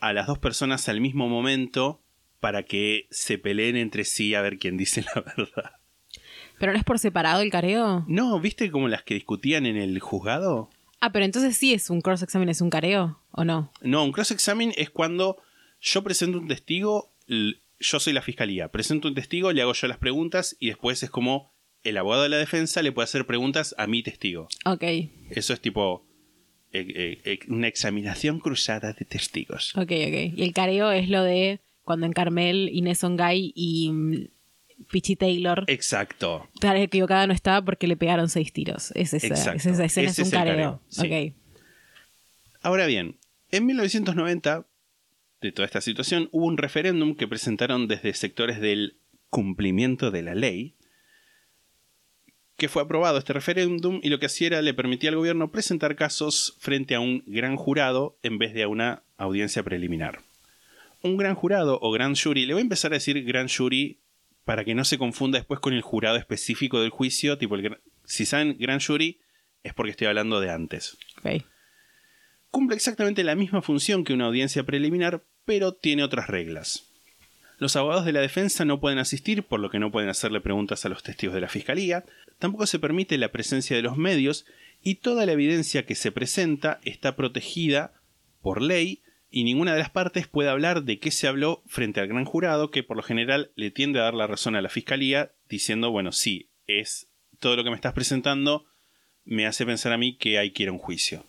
a las dos personas al mismo momento para que se peleen entre sí a ver quién dice la verdad. ¿Pero no es por separado el careo? No, ¿viste como las que discutían en el juzgado? Ah, pero entonces sí es un cross-examen, es un careo, ¿o no? No, un cross-examine es cuando yo presento un testigo, yo soy la fiscalía, presento un testigo, le hago yo las preguntas y después es como el abogado de la defensa le puede hacer preguntas a mi testigo. Ok, Eso es tipo eh, eh, eh, una examinación cruzada de testigos. ok, ok. Y el careo es lo de cuando en Carmel, Inés Ongay y mm, Pichi Taylor, Exacto. claro, equivocada no estaba porque le pegaron seis tiros. Es esa, es esa escena, Ese es un careo. careo, sí. Ok. Ahora bien, en 1990, de toda esta situación, hubo un referéndum que presentaron desde sectores del cumplimiento de la ley, que fue aprobado este referéndum y lo que hacía era le permitía al gobierno presentar casos frente a un gran jurado en vez de a una audiencia preliminar. Un gran jurado o gran jury, le voy a empezar a decir gran jury para que no se confunda después con el jurado específico del juicio, tipo el gran- si saben gran jury es porque estoy hablando de antes ok. cumple exactamente la misma función que una audiencia preliminar, pero tiene otras reglas. Los abogados de la defensa no pueden asistir, por lo que no pueden hacerle preguntas a los testigos de la fiscalía, tampoco se permite la presencia de los medios y toda la evidencia que se presenta está protegida por ley y ninguna de las partes puede hablar de qué se habló frente al gran jurado que por lo general le tiende a dar la razón a la fiscalía diciendo, bueno, sí, es todo lo que me estás presentando me hace pensar a mí que hay que ir a un juicio.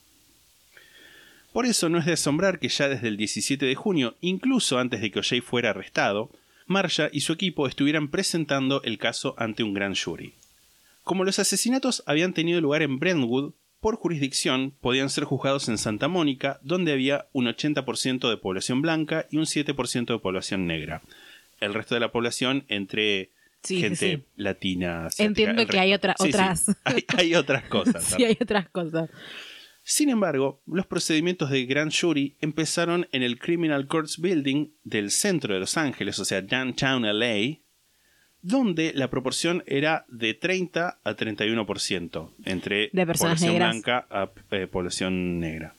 Por eso no es de asombrar que ya desde el 17 de junio, incluso antes de que O'Shea fuera arrestado, Marsha y su equipo estuvieran presentando el caso ante un gran jury. Como los asesinatos habían tenido lugar en Brentwood, por jurisdicción podían ser juzgados en Santa Mónica, donde había un 80% de población blanca y un 7% de población negra. El resto de la población entre Sí, gente sí. latina. asiática, Entiendo que hay otra- sí, otras. Hay, hay otras cosas. Sí, hay otras cosas. Sin embargo, los procedimientos de Grand Jury empezaron en el Criminal Courts Building del centro de Los Ángeles, o sea, downtown LA, donde la proporción era de 30 a 31% entre De población negras. blanca a eh, población negra.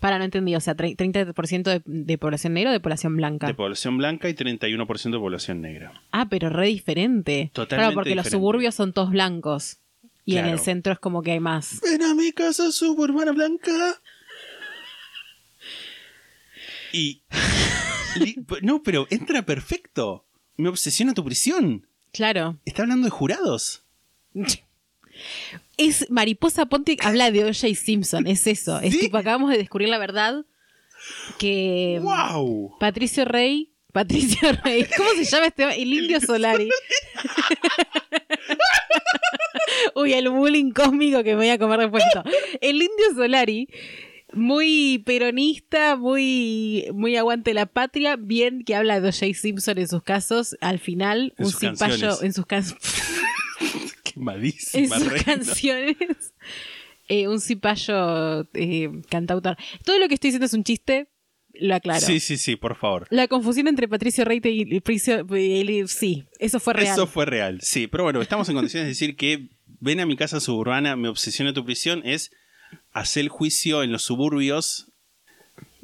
Para, no entendí, o sea, tre- 30% de, de población negra o de población blanca. De población blanca y 31% de población negra. ah, pero re diferente. Totalmente Claro, porque los suburbios son todos blancos. Y en el centro es como que hay más. Ven a mi casa suburbana blanca. Y... No, pero entra perfecto. Me obsesiona tu prisión. Claro. Está hablando de jurados. Es Mariposa Ponte habla de O.J. Simpson, es eso. Es tipo, acabamos de descubrir la verdad que ¡Wow! Patricio Rey. Patricio Rey. ¿Cómo se llama este? El Indio Solari. Uy, el bullying cósmico que me voy a comer después. El Indio Solari, muy peronista, muy, muy aguante la patria, bien que habla de O.J. Simpson en sus casos, al final, En un cipayo en sus canciones. en sus reina. canciones. eh, un cipayo eh, cantautor. Todo lo que estoy diciendo es un chiste, lo aclaro. Sí, sí, sí, por favor. La confusión entre Patricio Reite y Patricio. Sí, eso fue real. Eso fue real, sí. Pero bueno, estamos en condiciones de decir que ven a mi casa suburbana, me obsesiona tu prisión, es hacer el juicio en los suburbios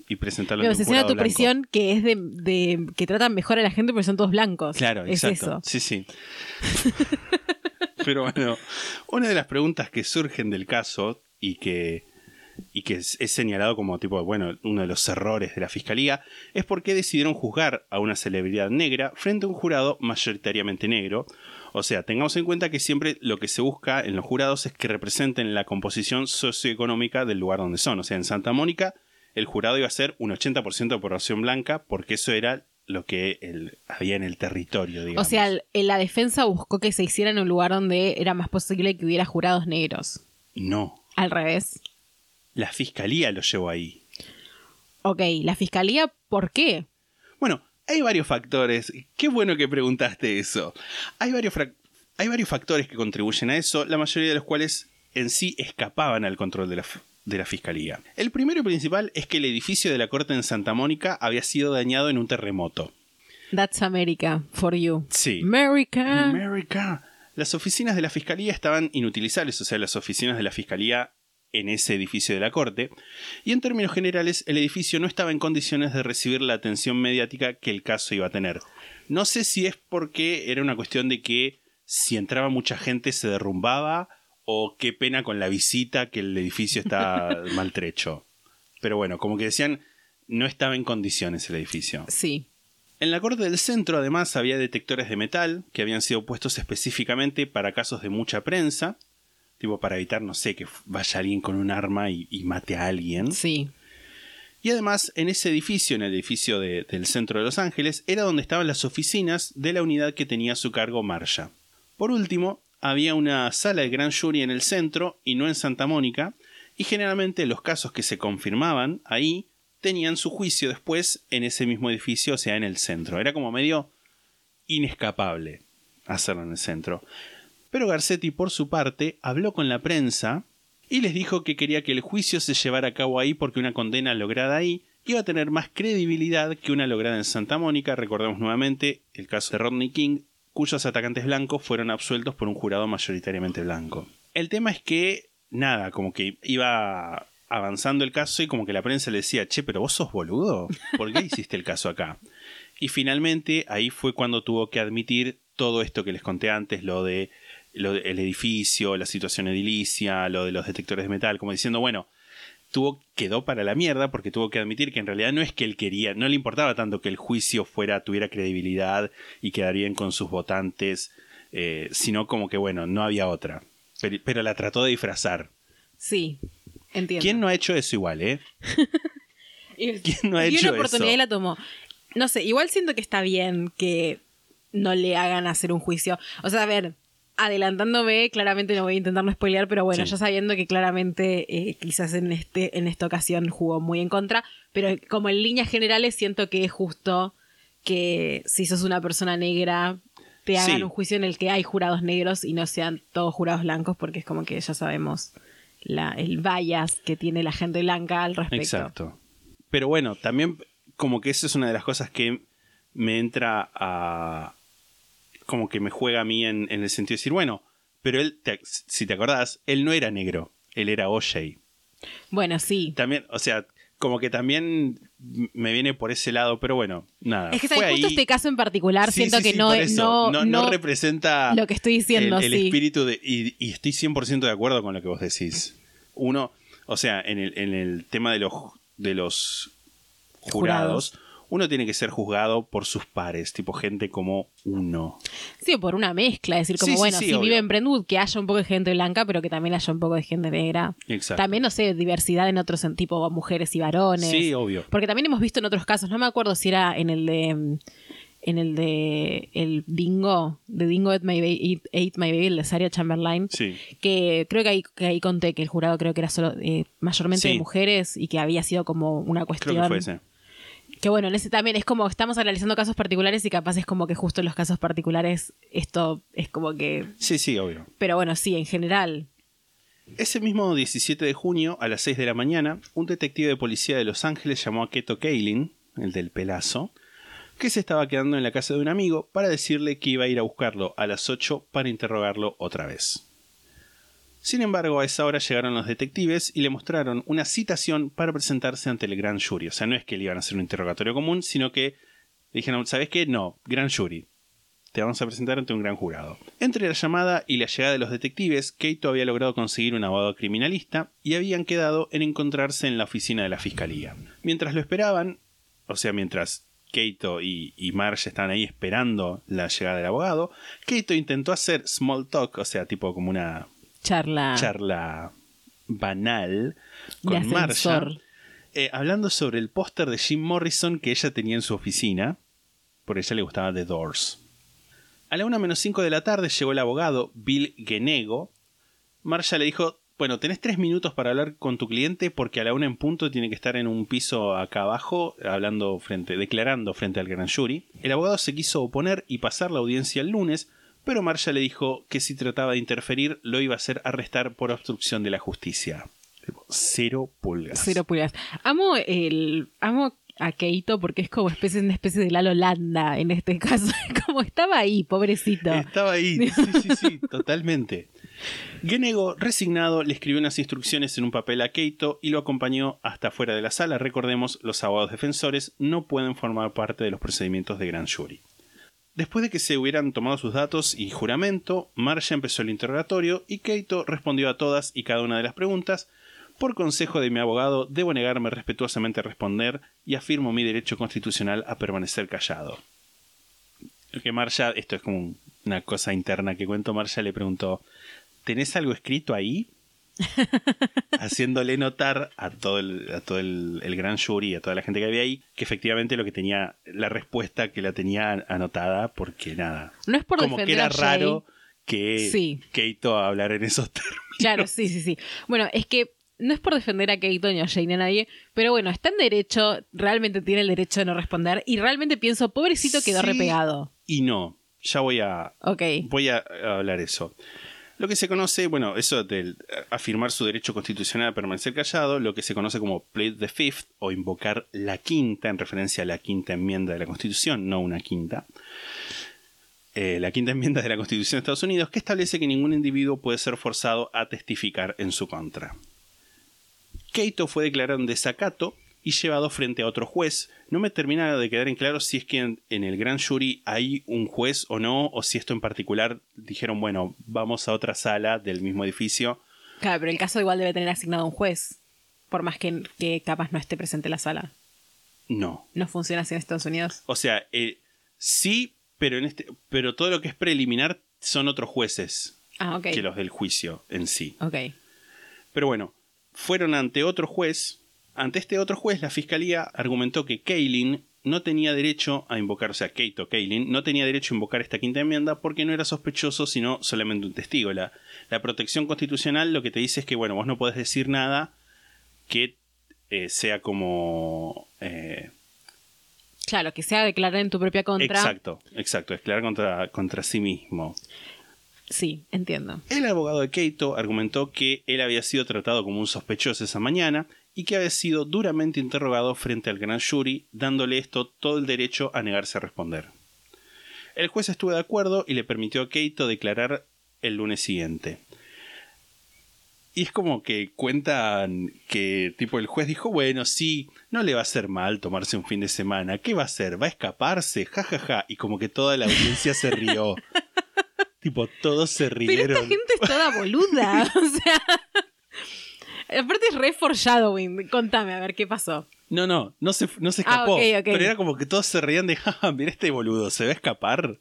y presentarlo Me obsesiona tu blanco. prisión, que es de, de- que tratan mejor a la gente porque son todos blancos. Claro, es exacto. eso. Sí, sí. Pero bueno, una de las preguntas que surgen del caso y que, y que es, es señalado como tipo, bueno, uno de los errores de la fiscalía, es por qué decidieron juzgar a una celebridad negra frente a un jurado mayoritariamente negro. O sea, tengamos en cuenta que siempre lo que se busca en los jurados es que representen la composición socioeconómica del lugar donde son. O sea, en Santa Mónica el jurado iba a ser un 80% de población blanca porque eso era lo que el- había en el territorio, digamos. O sea, el- la defensa buscó que se hiciera en un lugar donde era más posible que hubiera jurados negros. No, Al revés. la fiscalía lo llevó ahí. Ok, la fiscalía, ¿por qué? Bueno, hay varios factores. Qué bueno que preguntaste eso. Hay varios, hay varios factores que contribuyen a eso, la mayoría de los cuales en sí escapaban al control de la, de la fiscalía. El primero y principal es que el edificio de la corte en Santa Mónica había sido dañado en un terremoto. That's America for you. Sí. America. América. Las oficinas de la fiscalía estaban inutilizables, o sea, las oficinas de la fiscalía en ese edificio de la corte, y en términos generales el edificio no estaba en condiciones de recibir la atención mediática que el caso iba a tener. No sé si es porque era una cuestión de que si entraba mucha gente se derrumbaba o qué pena con la visita que el edificio está maltrecho. Pero bueno, como que decían, no estaba en condiciones el edificio. Sí. En la corte del centro además había detectores de metal que habían sido puestos específicamente para casos de mucha prensa, tipo para evitar, no sé, que vaya alguien con un arma y, y mate a alguien. Sí. Y además, en ese edificio, en el edificio de- del centro de Los Ángeles, era donde estaban las oficinas de la unidad que tenía a su cargo Marsha. Por último, había una sala de gran jury en el centro y no en Santa Mónica, y generalmente los casos que se confirmaban ahí tenían su juicio después en ese mismo edificio, o sea, en el centro. Era como medio inescapable hacerlo en el centro. Pero Garcetti, por su parte, habló con la prensa y les dijo que quería que el juicio se llevara a cabo ahí porque una condena lograda ahí iba a tener más credibilidad que una lograda en Santa Mónica. Recordemos nuevamente el caso de Rodney King, cuyos atacantes blancos fueron absueltos por un jurado mayoritariamente blanco. El tema es que, nada, como que iba avanzando el caso y como que la prensa le decía, che, pero vos sos boludo, ¿por qué hiciste el caso acá? Y finalmente ahí fue cuando tuvo que admitir todo esto que les conté antes, lo de lo el edificio, la situación edilicia, lo de los detectores de metal, como diciendo, bueno, tuvo quedó para la mierda porque tuvo que admitir que en realidad no es que él quería, no le importaba tanto que el juicio fuera tuviera credibilidad y quedarían con sus votantes, eh, sino como que bueno, no había otra. Pero, pero la trató de disfrazar. Sí. Entiendo. ¿Quién no ha hecho eso igual, eh? ¿Quién no ha y hecho una oportunidad eso? y la tomó. No sé, igual siento que está bien que no le hagan hacer un juicio. O sea, a ver, adelantándome, claramente no voy a intentar no spoilear, pero bueno, Sí. ya sabiendo que claramente eh, quizás en este, en esta ocasión jugó muy en contra, pero como en líneas generales siento que es justo que si sos una persona negra te hagan Sí. un juicio en el que hay jurados negros y no sean todos jurados blancos, porque es como que ya sabemos la, el bias que tiene la gente blanca al respecto. Exacto. Pero bueno, también como que esa es una de las cosas que me entra a... como que me juega a mí en, en el sentido de decir, bueno, pero él, te- si te acordás, él no era negro, él era OJ. Bueno, sí. También, o sea, como que también me viene por ese lado, pero bueno, nada. Es que fue justo ahí. este caso en particular Sí, siento sí, que sí, no, es- no, no, no no representa lo que estoy diciendo, el, espíritu de y, y estoy 100% de acuerdo con lo que vos decís. Uno, o sea, en el, en el tema de los de los jurados, uno tiene que ser juzgado por sus pares, tipo gente como uno. Sí, por una mezcla, es decir, como Sí, bueno, sí, si obvio. vive en Brentwood, que haya un poco de gente blanca, pero que también haya un poco de gente negra. Exacto. También, no sé, diversidad en otros, tipo mujeres y varones. Sí, obvio. Porque también hemos visto en otros casos, no me acuerdo si era en el de. En el de. El Dingo, de Dingo Ate My Baby, Ate My Baby, el de Saria Chamberlain. Sí. Que creo que ahí, que ahí conté que el jurado creo que era solo eh, mayormente Sí. de mujeres y que había sido como una cuestión. Creo que fue ese. Que bueno, en ese también es como estamos analizando casos particulares y capaz es como que justo en los casos particulares esto es como que... Sí, sí, obvio. Pero bueno, sí, en general. Ese mismo 17 de junio, a las 6 de la mañana, un detective de policía de Los Ángeles llamó a Keto Kaelin, el del pelazo, que se estaba quedando en la casa de un amigo para decirle que iba a ir a buscarlo a las 8 para interrogarlo otra vez. Sin embargo, a esa hora llegaron los detectives y le mostraron una citación para presentarse ante el gran jury. O sea, no es que le iban a hacer un interrogatorio común, sino que dijeron, ¿sabes qué? No, gran jury. Te vamos a presentar ante un gran jurado. Entre la llamada y la llegada de los detectives, Keito había logrado conseguir un abogado criminalista y habían quedado en encontrarse en la oficina de la fiscalía. Mientras lo esperaban, o sea, mientras Keito y, y Marge estaban ahí esperando la llegada del abogado, Keito intentó hacer small talk, o sea, tipo como una Charla. charla banal con ascensor. eh, hablando sobre el póster de Jim Morrison que ella tenía en su oficina, porque a ella le gustaba The Doors. A la 1 menos 5 de la tarde llegó el abogado Bill Genego. Marsha le dijo, bueno, tenés tres minutos para hablar con tu cliente porque a la 1 en punto tiene que estar en un piso acá abajo, hablando frente, declarando frente al gran jury. El abogado se quiso oponer y pasar la audiencia el lunes, pero Marsha le dijo que si trataba de interferir lo iba a hacer arrestar por obstrucción de la justicia. Cero pulgas. Cero pulgadas. Amo el. Amo a Keito porque es como especie, una especie de Lalo Landa en este caso. Como estaba ahí, pobrecito. Estaba ahí, sí, sí, sí, totalmente. Genego, resignado, le escribió unas instrucciones en un papel a Keito y lo acompañó hasta fuera de la sala. Recordemos, los abogados defensores no pueden formar parte de los procedimientos de gran jury. Después de que se hubieran tomado sus datos y juramento, Marcia empezó el interrogatorio y Keito respondió a todas y cada una de las preguntas. Por consejo de mi abogado, debo negarme respetuosamente a responder y afirmo mi derecho constitucional a permanecer callado. Que Marcia, esto es como una cosa interna que cuento, Marcia le preguntó, ¿tenés algo escrito ahí? haciéndole notar a todo, el, a todo el, el gran jury, a toda la gente que había ahí, que efectivamente lo que tenía, la respuesta que la tenía anotada, porque nada. No es por como que era a raro que Sí. Keito hablar en esos términos. Claro, sí, sí, sí. Bueno, es que no es por defender a Keito ni a Jane ni a nadie, pero bueno, está en derecho, realmente tiene el derecho de no responder y realmente pienso, pobrecito quedó Sí. repegado. Y no, ya voy a, Ok. voy a hablar eso. Lo que se conoce, bueno, eso de afirmar su derecho constitucional a permanecer callado, lo que se conoce como plead the fifth o invocar la quinta en referencia a la quinta enmienda de la Constitución, no una quinta. Eh, la quinta enmienda de la Constitución de Estados Unidos que establece que ningún individuo puede ser forzado a testificar en su contra. Keito fue declarado en desacato y llevado frente a otro juez. No me termina de quedar en claro si es que en, en el gran jury hay un juez o no, o si esto en particular dijeron, bueno, vamos a otra sala del mismo edificio. Claro, pero el caso igual debe tener asignado un juez, por más que, que capaz no esté presente en la sala. No. No funciona así en Estados Unidos. O sea, eh, sí, pero, en este, pero todo lo que es preliminar son otros jueces Ah, ok. que los del juicio en sí. Ok. Pero bueno, fueron ante otro juez. Ante este otro juez, la fiscalía argumentó que Kaylin no tenía derecho a invocar, o sea, Keito Kaylin no tenía derecho a invocar esta quinta enmienda porque no era sospechoso, sino solamente un testigo. La, la protección constitucional lo que te dice es que, bueno, vos no podés decir nada que eh, sea como. eh, Claro, que sea declarar en tu propia contra. exacto, exacto, declarar contra, contra sí mismo. Sí, entiendo. El abogado de Keito argumentó que él había sido tratado como un sospechoso esa mañana y que había sido duramente interrogado frente al gran jury, dándole esto todo el derecho a negarse a responder. El juez estuvo de acuerdo y le permitió a Keito declarar el lunes siguiente. Y es como que cuentan que tipo el juez dijo, bueno, sí, no le va a hacer mal tomarse un fin de semana, ¿qué va a hacer? ¿Va a escaparse? Ja, ja, ja. Y como que toda la audiencia se rió. tipo, todos se Pero rieron. esta gente es toda boluda. o sea. Aparte es re foreshadowing. Contame, a ver qué pasó. No, no, no se, no se Ah, escapó. Pero era como que todos se reían de, jaja, mira este boludo, se va a escapar.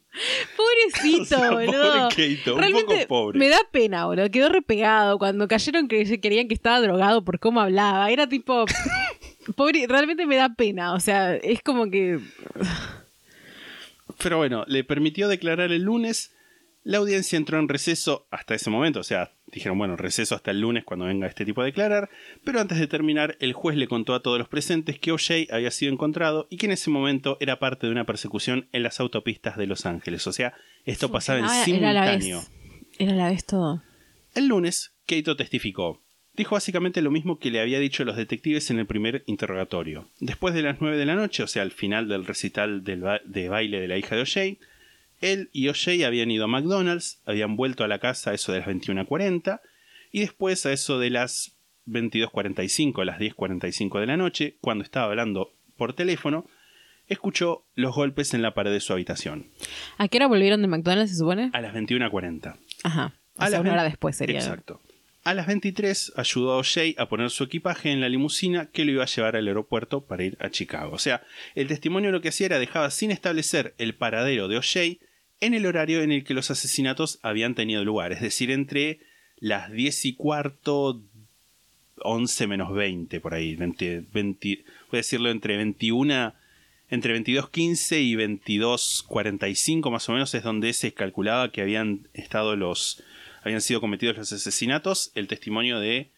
Pobrecito, O sea, pobre boludo. Un Realmente poco pobre. Me da pena, boludo. Quedó repegado. Cuando cayeron que querían que estaba drogado por cómo hablaba. Era tipo. pobre, realmente me da pena. O sea, es como que. Pero bueno, le permitió declarar el lunes. La audiencia entró en receso hasta ese momento, o sea, dijeron, bueno, receso hasta el lunes cuando venga este tipo a declarar, pero antes de terminar, el juez le contó a todos los presentes que O'Shea había sido encontrado y que en ese momento era parte de una persecución en las autopistas de Los Ángeles, o sea, esto pasaba en era a la simultáneo. vez. Era la vez todo. El lunes, Keito testificó. Dijo básicamente lo mismo que le había dicho a los detectives en el primer interrogatorio. Después de las 9 de la noche, o sea, al final del recital del ba- de baile de la hija de O'Shea, él y O'Shea habían ido a McDonald's, habían vuelto a la casa a eso de las 21.40 y después a eso de las 22.45, las 10.45 de la noche, cuando estaba hablando por teléfono, escuchó los golpes en la pared de su habitación. ¿A qué hora volvieron de McDonald's, se supone? A las 21.40. Ajá. O A sea, las una hora después sería. Exacto. A las 23 ayudó a O'Shea a poner su equipaje en la limusina que lo iba a llevar al aeropuerto para ir a Chicago. O sea, el testimonio lo que hacía era dejaba sin establecer el paradero de O'Shea en el horario en el que los asesinatos habían tenido lugar, es decir, entre las 10 y cuarto, 11 menos 20 por ahí, 20, 20 voy a decirlo entre 21 entre 22.15 y 22.45 más o menos es donde se calculaba que habían estado los habían sido cometidos los asesinatos. El testimonio de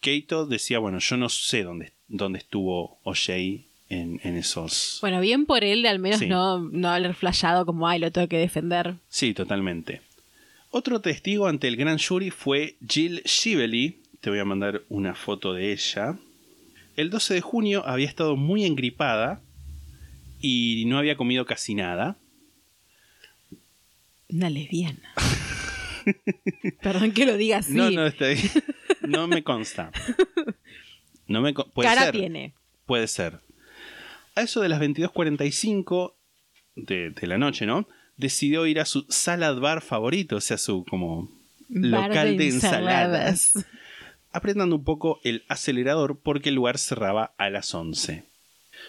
Keito decía, bueno, yo no sé dónde, dónde estuvo O'Shea en, en esos... Bueno, bien por él de al menos Sí. no, no haber flashado como, ay, lo tengo que defender. Sí, totalmente. Otro testigo ante el gran jury fue Jill Shively. Te voy a mandar una foto de ella. El 12 de junio había estado muy engripada y no había comido casi nada. Una lesbiana. Perdón que lo diga así. No, no, está bien. No me consta. No me puede Cara ser. tiene. Puede ser. A eso de las 22.45 de, de la noche, ¿no? decidió ir a su salad bar favorito, o sea, su como Bar local de, ensaladas. ensaladas, apretando un poco el acelerador porque el lugar cerraba a las 11.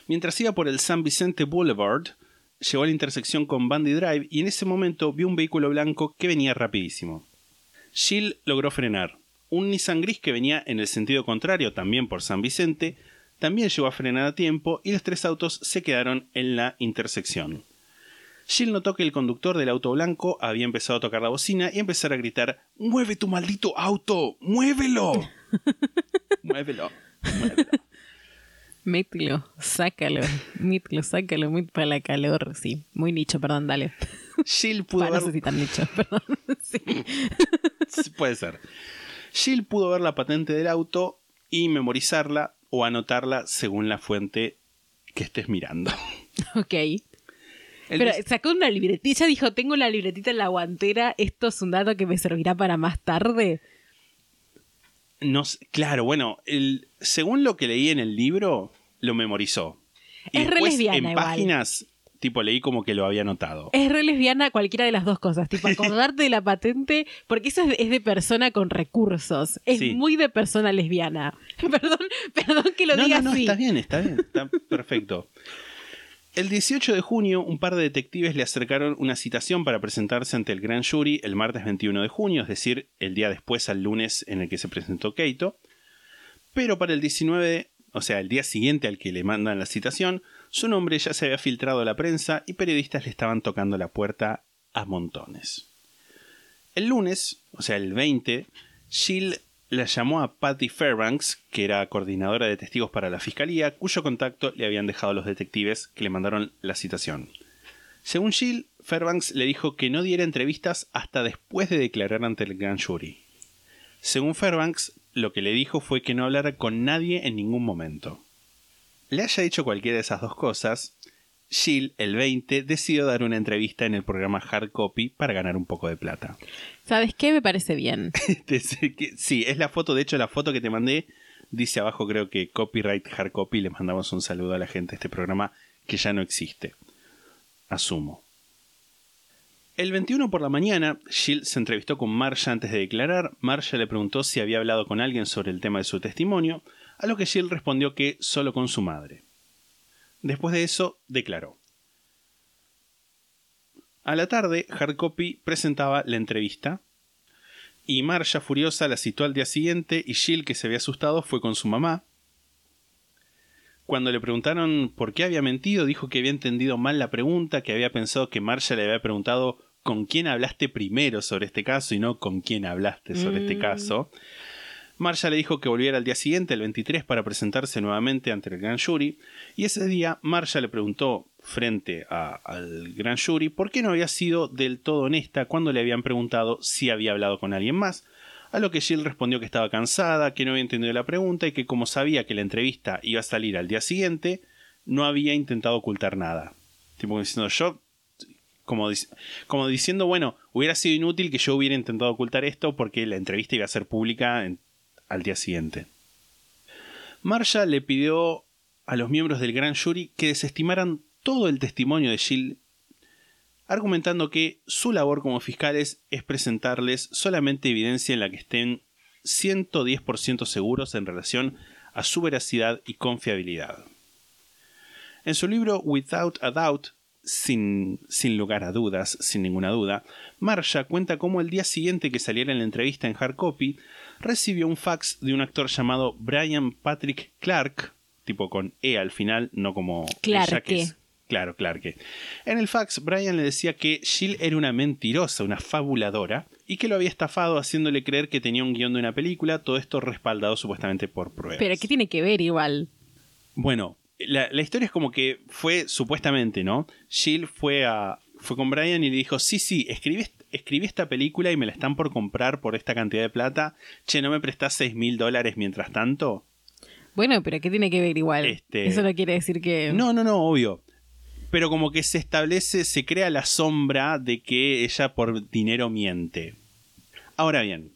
Mientras iba por el San Vicente Boulevard, llegó a la intersección con Bandy Drive y en ese momento vio un vehículo blanco que venía rapidísimo. Jill logró frenar. Un Nissan gris que venía en el sentido contrario, también por San Vicente, también llegó a frenar a tiempo y los tres autos se quedaron en la intersección. Jill notó que el conductor del auto blanco había empezado a tocar la bocina y empezar a gritar ¡Mueve tu maldito auto! ¡Muévelo! ¡Muévelo! ¡Muévelo! Mételo, sácalo, mételo, sácalo, muy para la calor, sí. Muy nicho, perdón, dale. Jill pudo Para no ver... sé si tan nicho, perdón. Sí. Sí, Puede ser. Jill pudo ver la patente del auto y memorizarla o anotarla según la fuente que estés mirando. Ok. El Pero sacó una libretilla, dijo, tengo la libretita en la guantera, esto es un dato que me servirá para más tarde. no sé- claro, bueno, el, según lo que leí en el libro, lo memorizó. Y Es re lesbiana en igual. páginas, tipo, leí como que lo había anotado. Es re lesbiana cualquiera de las dos cosas, tipo acordarte de la patente, porque eso es, es de persona con recursos, es Sí. muy de persona lesbiana. Perdón, perdón que lo no, diga no, no, así. está bien, está bien, está perfecto. El 18 de junio, un par de detectives le acercaron una citación para presentarse ante el gran jury el martes 21 de junio, es decir, el día después al lunes en el que se presentó Keito. Pero para el 19, o sea, el día siguiente al que le mandan la citación, su nombre ya se había filtrado a la prensa y periodistas le estaban tocando la puerta a montones. El lunes, o sea, el 20, Jill la llamó a Patty Fairbanks, que era coordinadora de testigos para la fiscalía, cuyo contacto le habían dejado los detectives que le mandaron la citación. Según Jill, Fairbanks le dijo que no diera entrevistas hasta después de declarar ante el gran jury. Según Fairbanks, lo que le dijo fue que no hablara con nadie en ningún momento. Le haya dicho cualquiera de esas dos cosas, Jill, el 20, decidió dar una entrevista en el programa Hard Copy para ganar un poco de plata. ¿Sabes qué? Me parece bien. Sí, es la foto, de hecho la foto que te mandé dice abajo creo que copyright hard copy, le mandamos un saludo a la gente de este programa que ya no existe. Asumo. El 21 por la mañana, Jill se entrevistó con Marsha antes de declarar. Marsha le preguntó si había hablado con alguien sobre el tema de su testimonio, a lo que Jill respondió que solo con su madre. Después de eso, declaró. A la tarde, Hardcopy presentaba la entrevista y Marcia, furiosa, la citó al día siguiente y Jill, que se había asustado, fue con su mamá. Cuando le preguntaron por qué había mentido, dijo que había entendido mal la pregunta, que había pensado que Marcia le había preguntado con quién hablaste primero sobre este caso y no con quién hablaste sobre este Mm. caso. Marcia le dijo que volviera al día siguiente, el 23, para presentarse nuevamente ante el gran jury, y ese día Marcia le preguntó frente al gran jury por qué no había sido del todo honesta cuando le habían preguntado si había hablado con alguien más, a lo que Jill respondió que estaba cansada, que no había entendido la pregunta y que como sabía que la entrevista iba a salir al día siguiente, no había intentado ocultar nada. Tipo diciendo, yo como, como diciendo, bueno, hubiera sido inútil que yo hubiera intentado ocultar esto porque la entrevista iba a ser pública en- al día siguiente. Marsha le pidió a los miembros del gran jury que desestimaran todo el testimonio de Jill, argumentando que su labor como fiscales es presentarles solamente evidencia en la que estén 110% seguros en relación a su veracidad y confiabilidad. En su libro Without a Doubt, sin, lugar a dudas, sin ninguna duda, Marsha cuenta cómo el día siguiente que saliera en la entrevista en Hard Copy, recibió un fax de un actor llamado Brian Patrick Clark, tipo con E al final, no como es- Claro, Clarke. En el fax, Brian le decía que Jill era una mentirosa, una fabuladora, y que lo había estafado haciéndole creer que tenía un guion de una película, todo esto respaldado supuestamente por pruebas. Pero ¿qué tiene que ver igual? Bueno, la, la historia es como que fue supuestamente, ¿no? Jill fue a fue con Brian y le dijo, sí, sí, escribí, escribí esta película y me la están por comprar por esta cantidad de plata. Che, ¿no me prestás 6 mil dólares mientras tanto? Bueno, pero ¿qué tiene que ver igual? Este- Eso no quiere decir que... No, no, no, obvio. Pero como que se establece, se crea la sombra de que ella por dinero miente. Ahora bien,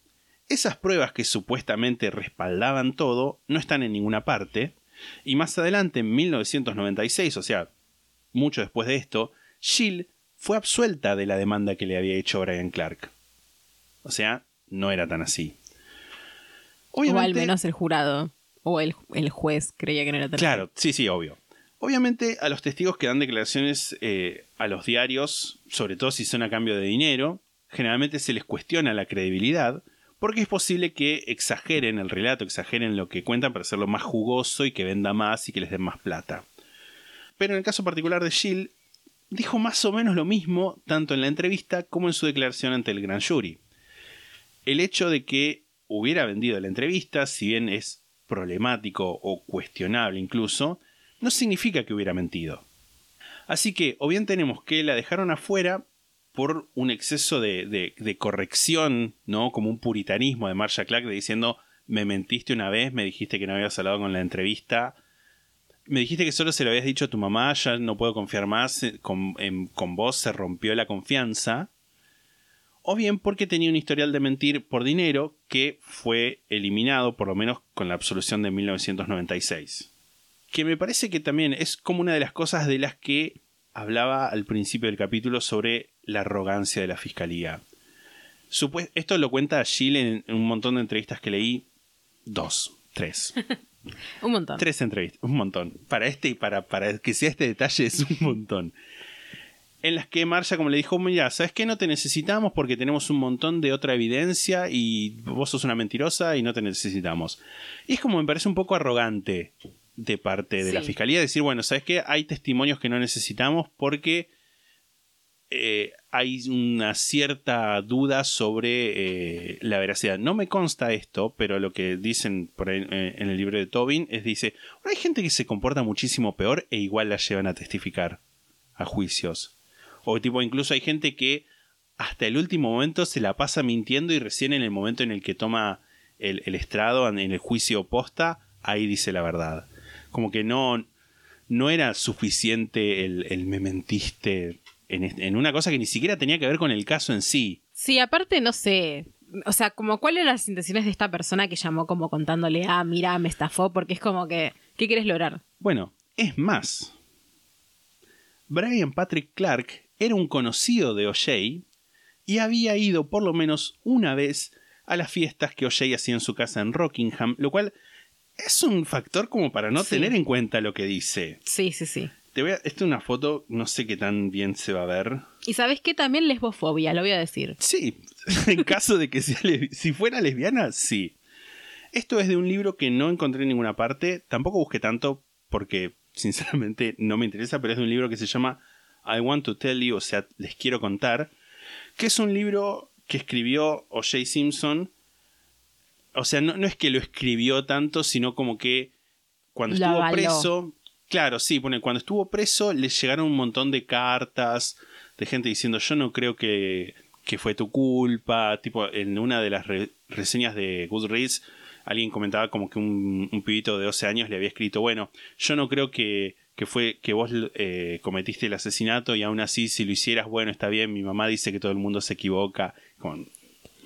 esas pruebas que supuestamente respaldaban todo no están en ninguna parte. Y más adelante, en 1996, o sea, mucho después de esto, Jill fue absuelta de la demanda que le había hecho Brian Clark. O sea, no era tan así. O al menos el jurado o el, el juez creía que no era tan Claro, sí, sí, obvio. Obviamente a los testigos que dan declaraciones eh, a los diarios, sobre todo si son a cambio de dinero, generalmente se les cuestiona la credibilidad, porque es posible que exageren el relato, exageren lo que cuentan para hacerlo más jugoso y que venda más y que les den más plata. Pero en el caso particular de Jill, dijo más o menos lo mismo tanto en la entrevista como en su declaración ante el gran jury. El hecho de que hubiera vendido la entrevista, si bien es problemático o cuestionable incluso, no significa que hubiera mentido. Así que, o bien tenemos que la dejaron afuera por un exceso de, corrección, ¿no? Como un puritanismo de Marsha Clark de diciendo, me mentiste una vez, me dijiste que no habías hablado con la entrevista, me dijiste que solo se lo habías dicho a tu mamá, ya no puedo confiar más, eh, con, con vos se rompió la confianza. O bien porque tenía un historial de mentir por dinero que fue eliminado, por lo menos con la absolución de 1996. Que me parece que también es como una de las cosas de las que hablaba al principio del capítulo sobre la arrogancia de la fiscalía. Esto lo cuenta Jill en un montón de entrevistas que leí. Dos, tres. Un montón. Tres entrevistas, un montón. Para este y para, para que sea este detalle es un montón. En las que Marsha, como le dijo, mira, ¿sabes qué? No te necesitamos porque tenemos un montón de otra evidencia y vos sos una mentirosa y no te necesitamos. Y es como me parece un poco arrogante de parte de la fiscalía decir, bueno, ¿sabes qué? Hay testimonios que no necesitamos porque eh, hay una cierta duda sobre eh, la veracidad. No me consta esto, pero lo que dicen eh, en el libro de Tobin es dice, hay gente que se comporta muchísimo peor e igual la llevan a testificar a juicios. O tipo, incluso hay gente que hasta el último momento se la pasa mintiendo y recién en el momento en el que toma el, estrado, en el juicio posta, ahí dice la verdad. Como que no, no era suficiente el, el me mentiste en, una cosa que ni siquiera tenía que ver con el caso en sí. Sí, aparte, no sé. O sea, como cuáles eran las intenciones de esta persona que llamó como contándole, ah, mira, me estafó, porque es como que, ¿qué quieres lograr? Bueno, es más. Brian Patrick Clark era un conocido de O'Shea y había ido por lo menos una vez a las fiestas que O'Shea hacía en su casa en Rockingham, lo cual es un factor como para no Sí. tener en cuenta lo que dice. Sí, sí, sí. Te voy a, esta es una foto, no sé qué tan bien se va a ver. Y sabes qué? También lesbofobia, lo voy a decir. Sí, en caso de que sea si fuera lesbiana, sí. Esto es de un libro que no encontré en ninguna parte, tampoco busqué tanto porque sinceramente no me interesa, pero es de un libro que se llama I Want to Tell You, o sea, les quiero contar, que es un libro que escribió O.J. Simpson. O sea, no, no es que lo escribió tanto, sino como que cuando estuvo avaló. preso, claro, sí, pone, cuando estuvo preso le llegaron un montón de cartas de gente diciendo yo no creo que, que fue tu culpa, tipo en una de las re- reseñas de Goodreads alguien comentaba como que un, un pibito de 12 años le había escrito, bueno, yo no creo que, que fue que vos eh, cometiste el asesinato y aún así si lo hicieras, bueno, está bien, mi mamá dice que todo el mundo se equivoca. Como,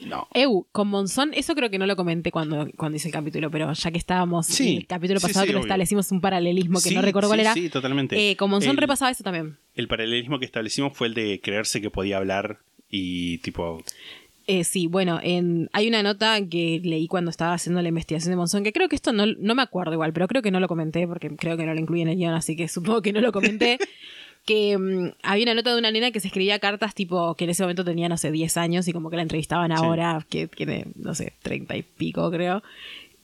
no. Eu, con Monzón, eso creo que no lo comenté cuando, cuando hice el capítulo, pero ya que estábamos Sí, en el capítulo pasado sí, que lo establecimos un paralelismo que no recuerdo cuál era. Sí, totalmente. Eh, con Monzón el, repasaba eso también. el paralelismo que establecimos fue el de creerse que podía hablar y tipo... Eh, sí, bueno, en, hay una nota que leí cuando estaba haciendo la investigación de Monzón, que creo que esto no, no me acuerdo igual, pero creo que no lo comenté porque creo que no lo incluí en el guion, así que supongo que no lo comenté. que mm, había una nota de una nena que se escribía cartas tipo que en ese momento tenía, no sé, 10 años y como que la entrevistaban Sí. ahora, que tiene, no sé, 30 y pico creo.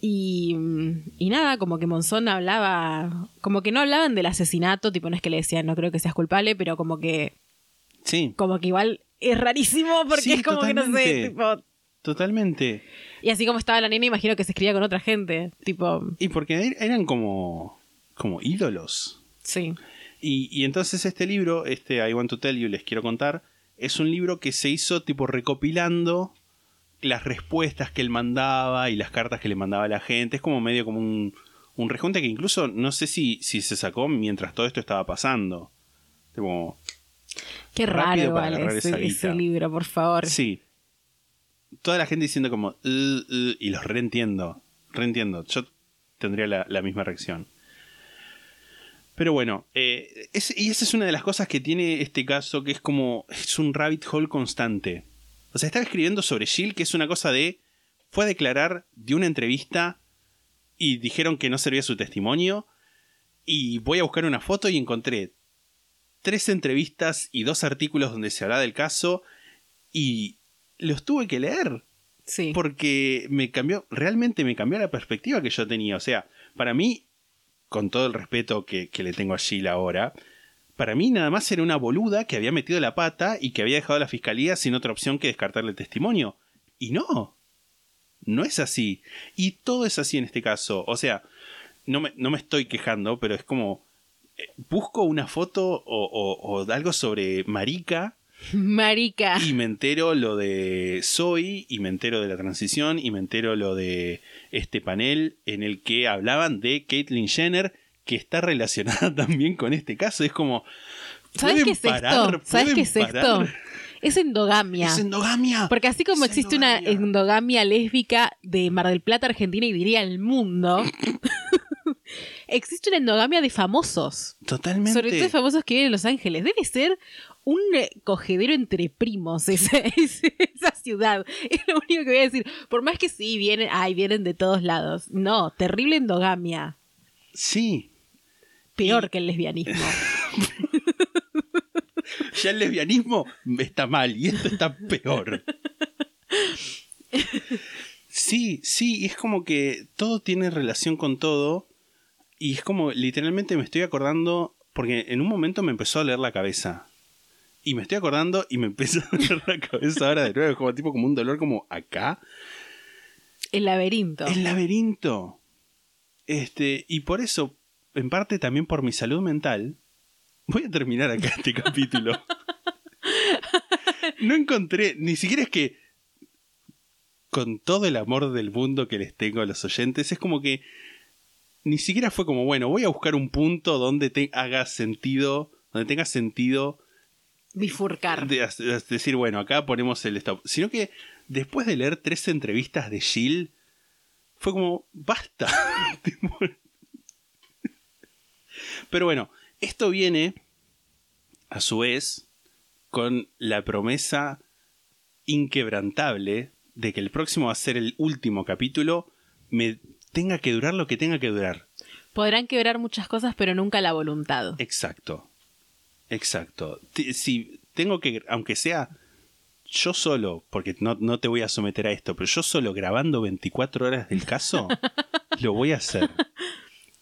Y, mm, y nada, como que Monzón hablaba, como que no hablaban del asesinato, tipo no es que le decían no creo que seas culpable, pero como que, Sí, como que igual es rarísimo porque Sí, es como que no sé, totalmente. tipo, totalmente. y así como estaba la nena, imagino que se escribía con otra gente. Tipo, Y porque er- eran como, como ídolos. sí. Y, y entonces este libro, este I Want to Tell You, les quiero contar, es un libro que se hizo tipo recopilando las respuestas que él mandaba y las cartas que le mandaba a la gente. Es como medio como un, un rejunte que incluso no sé si, si se sacó mientras todo esto estaba pasando. Tipo, Qué raro agarrar ese, libro, por favor. sí. Toda la gente diciendo como, "Uh, uh", y los reentiendo, reentiendo. Yo tendría la, la misma reacción. Pero bueno, eh, es- y esa es una de las cosas que tiene este caso, que es como, es un rabbit hole constante. O sea, estaba escribiendo sobre Jill, que es una cosa de, fue a declarar de una entrevista y dijeron que no servía su testimonio. Y voy a buscar una foto y encontré tres entrevistas y dos artículos donde se hablaba del caso y los tuve que leer Sí. porque me cambió, realmente me cambió la perspectiva que yo tenía. O sea, para mí, con todo el respeto que, le tengo a Jill ahora, para mí nada más era una boluda que había metido la pata y que había dejado a la fiscalía sin otra opción que descartarle el testimonio. Y no, no es así. Y todo es así en este caso. O sea, no me, no me estoy quejando, pero es como... eh, Busco una foto o, o- o algo sobre Marica Marica. y me entero lo de Zoe, y me entero de la transición, y me entero lo de este panel en el que hablaban de Caitlyn Jenner, que está relacionada también con este caso. Es como. ¿Sabes ¿pueden qué es parar? esto? ¿Sabes ¿Pueden qué es esto? Es endogamia. Es endogamia. Porque así como Es existe una endogamia. endogamia lésbica de Mar del Plata, Argentina y diría el mundo, existe una endogamia de famosos. Totalmente. Sobre todo de famosos que viven en Los Ángeles. Debe ser un eh, cogedero entre primos esa, esa ciudad. Es lo único que voy a decir. Por más que sí, vienen, ay, vienen de todos lados. No, terrible endogamia. Sí. Peor Y- que el lesbianismo. Ya el lesbianismo está mal y esto está peor. Sí, sí, y es como que todo tiene relación con todo. Y es como, literalmente me estoy acordando, porque en un momento me empezó a leer la cabeza. Y me estoy acordando y me empezó a leer la cabeza ahora de nuevo, es como tipo como un dolor como acá. El laberinto. El laberinto. Este, y por eso, en parte también por mi salud mental, voy a terminar acá este capítulo. No encontré, ni siquiera es que con todo el amor del mundo que les tengo a los oyentes, es como que ni siquiera fue como, bueno, voy a buscar un punto donde te haga sentido, donde tenga sentido Bifurcar. de- de- decir, bueno, acá ponemos el stop. Sino que después de leer tres entrevistas de Jill, fue como, basta. Pero bueno, esto viene, a su vez, con la promesa inquebrantable de que el próximo va a ser el último capítulo, me tenga que durar lo que tenga que durar. Podrán quebrar muchas cosas, pero nunca la voluntad. Exacto. Exacto. Ti- Si tengo que, aunque sea yo solo, porque no, no te voy a someter a esto, pero yo solo grabando 24 horas del caso, lo voy a hacer.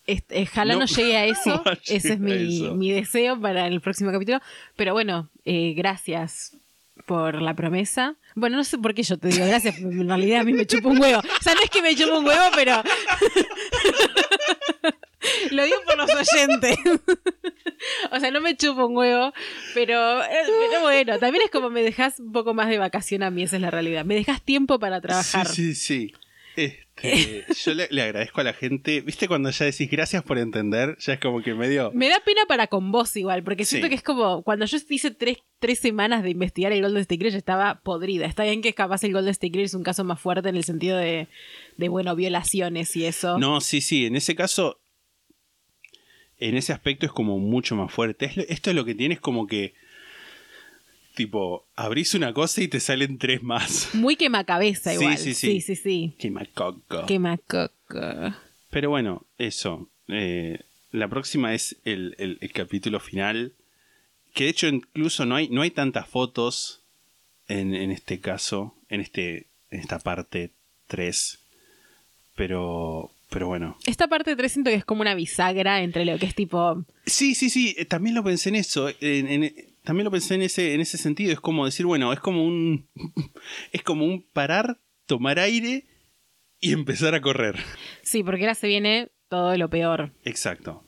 Este, ojalá no, No, llegue a eso. no Ese es mi, mi deseo para el próximo capítulo. Pero bueno, eh, gracias por la promesa. Bueno, no sé por qué yo te digo gracias, porque en realidad a mí me chupa un huevo. O sea, no es que me chupa un huevo, pero. Lo digo por los oyentes. o sea, no me chupa un huevo, pero, eh, pero bueno, también es como me dejas un poco más de vacación a mí, esa es la realidad. Me dejas tiempo para trabajar. Sí, sí, sí. Este, yo le, le agradezco a la gente. ¿Viste cuando ya decís gracias por entender? Ya es como que medio. Me da pena para con vos igual, porque siento Sí. que es como cuando yo hice tres, tres semanas de investigar el Golden State Killer, estaba podrida. Está bien que capaz el Golden State Killer es un caso más fuerte en el sentido de, de bueno, violaciones y eso. No, sí, sí. En ese caso, en ese aspecto es como mucho más fuerte. Es esto es lo que tienes como que. Tipo, abrís una cosa y te salen tres más. Muy quemacabeza Sí, igual. sí, sí. sí, sí. sí. Quemacoco. Quemacoco. Pero bueno, eso. Eh, la próxima es el, el- el capítulo final. Que de hecho incluso no hay, no hay tantas fotos en, en este caso, en, este, en esta parte 3. Pero, pero bueno. Esta parte 3 siento que es como una bisagra entre lo que es tipo. Sí, sí, sí, eh, también lo pensé en eso. en- en- también lo pensé en ese, en ese sentido. Es como decir, bueno, es como un. Es como un parar, tomar aire y empezar a correr. Sí, porque ahora se viene todo lo peor. Exacto.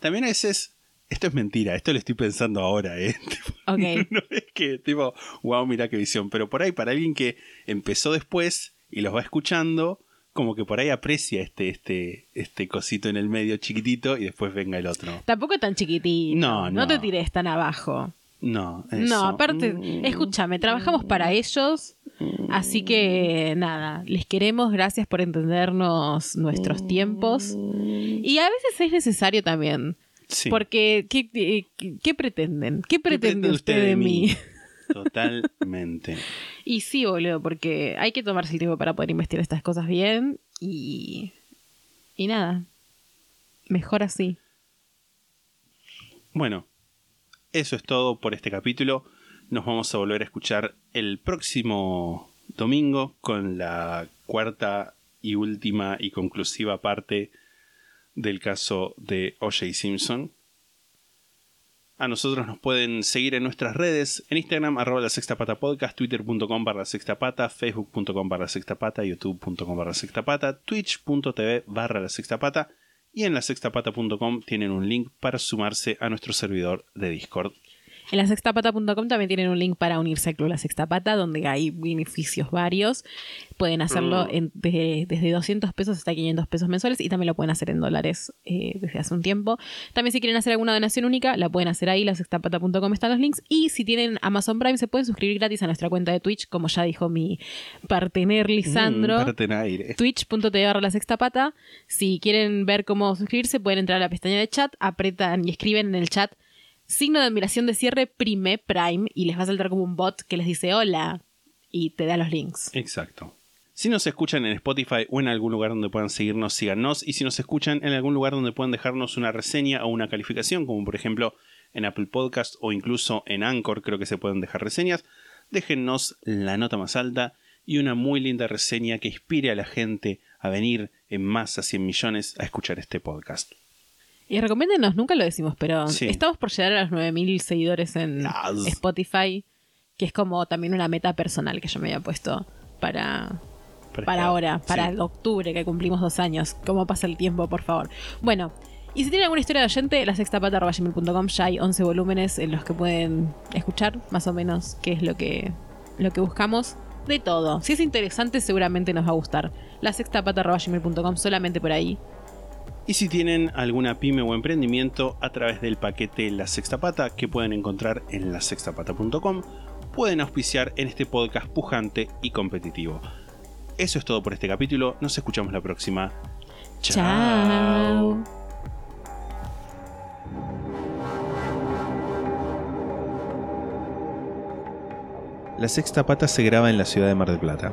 También a veces. Esto es mentira, esto lo estoy pensando ahora, ¿eh? Tipo, no es que, tipo, wow, mira qué visión. Pero por ahí, para alguien que empezó después y los va escuchando, como que por ahí aprecia este, este, este cosito en el medio chiquitito y después venga el otro. Tampoco tan chiquitito. No, no. No te tires tan abajo. No, eso. No, aparte, Mm. escúchame, trabajamos para ellos, así que nada, les queremos, gracias por entendernos nuestros tiempos. Y a veces es necesario también Sí. Porque, ¿qué, qué- qué pretenden? ¿Qué pretende pretende usted de mí? Totalmente. Y sí, boludo, porque hay que tomarse el tiempo para poder investigar estas cosas bien y. Y nada. Mejor así. Bueno, eso es todo por este capítulo. Nos vamos a volver a escuchar el próximo domingo con la cuarta y última y conclusiva parte del caso de O.J. Simpson. A nosotros nos pueden seguir en nuestras redes, en Instagram, arroba la sexta podcast, twitter.com barra sexta pata, facebook.com barra sexta pata, youtube.com barra sexta pata, twitch.tv barra la sexta pata y en la sextapata.com tienen un link para sumarse a nuestro servidor de Discord. En la sextapata.com también tienen un link para unirse al Club La Sexta Pata, donde hay beneficios varios. Pueden hacerlo en- de- desde 200 pesos hasta 500 pesos mensuales y también lo pueden hacer en dólares eh, desde hace un tiempo. También si quieren hacer alguna donación única, la pueden hacer ahí, la sextapata.com están los links. Y si tienen Amazon Prime, se pueden suscribir gratis a nuestra cuenta de Twitch, como ya dijo mi partener Lisandro. Mm, parte en aire. twitch.tv barra la sexta pata. Si quieren ver cómo suscribirse, pueden entrar a la pestaña de chat, apretan y escriben en el chat signo de admiración de cierre Prime Prime y les va a saltar como un bot que les dice hola y te da los links. Exacto. Si nos escuchan en Spotify o en algún lugar donde puedan seguirnos, síganos. Y si nos escuchan en algún lugar donde puedan dejarnos una reseña o una calificación, como por ejemplo en Apple Podcast o incluso en Anchor, creo que se pueden dejar reseñas, déjennos la nota más alta y una muy linda reseña que inspire a la gente a venir en masa, 100 millones, a escuchar este podcast. Y recomiéndenos, nunca lo decimos, pero Sí. estamos por llegar a los 9000 seguidores en. Spotify, que es como también una meta personal que yo me había puesto para, Para ahora, para sí. octubre que cumplimos dos años. ¿Cómo pasa el tiempo, por favor? Bueno, y si tienen alguna historia de oyente, la sextapata.gmail.com ya hay 11 volúmenes en los que pueden escuchar más o menos qué es lo que, lo que buscamos. De todo. Si es interesante, seguramente nos va a gustar. La sextapata.gmail.com solamente por ahí. Y si tienen alguna pyme o emprendimiento a través del paquete La Sexta Pata que pueden encontrar en lasextapata.com, pueden auspiciar en este podcast pujante y competitivo. Eso es todo por este capítulo, nos escuchamos la próxima. Chao. La Sexta Pata se graba en la ciudad de Mar del Plata.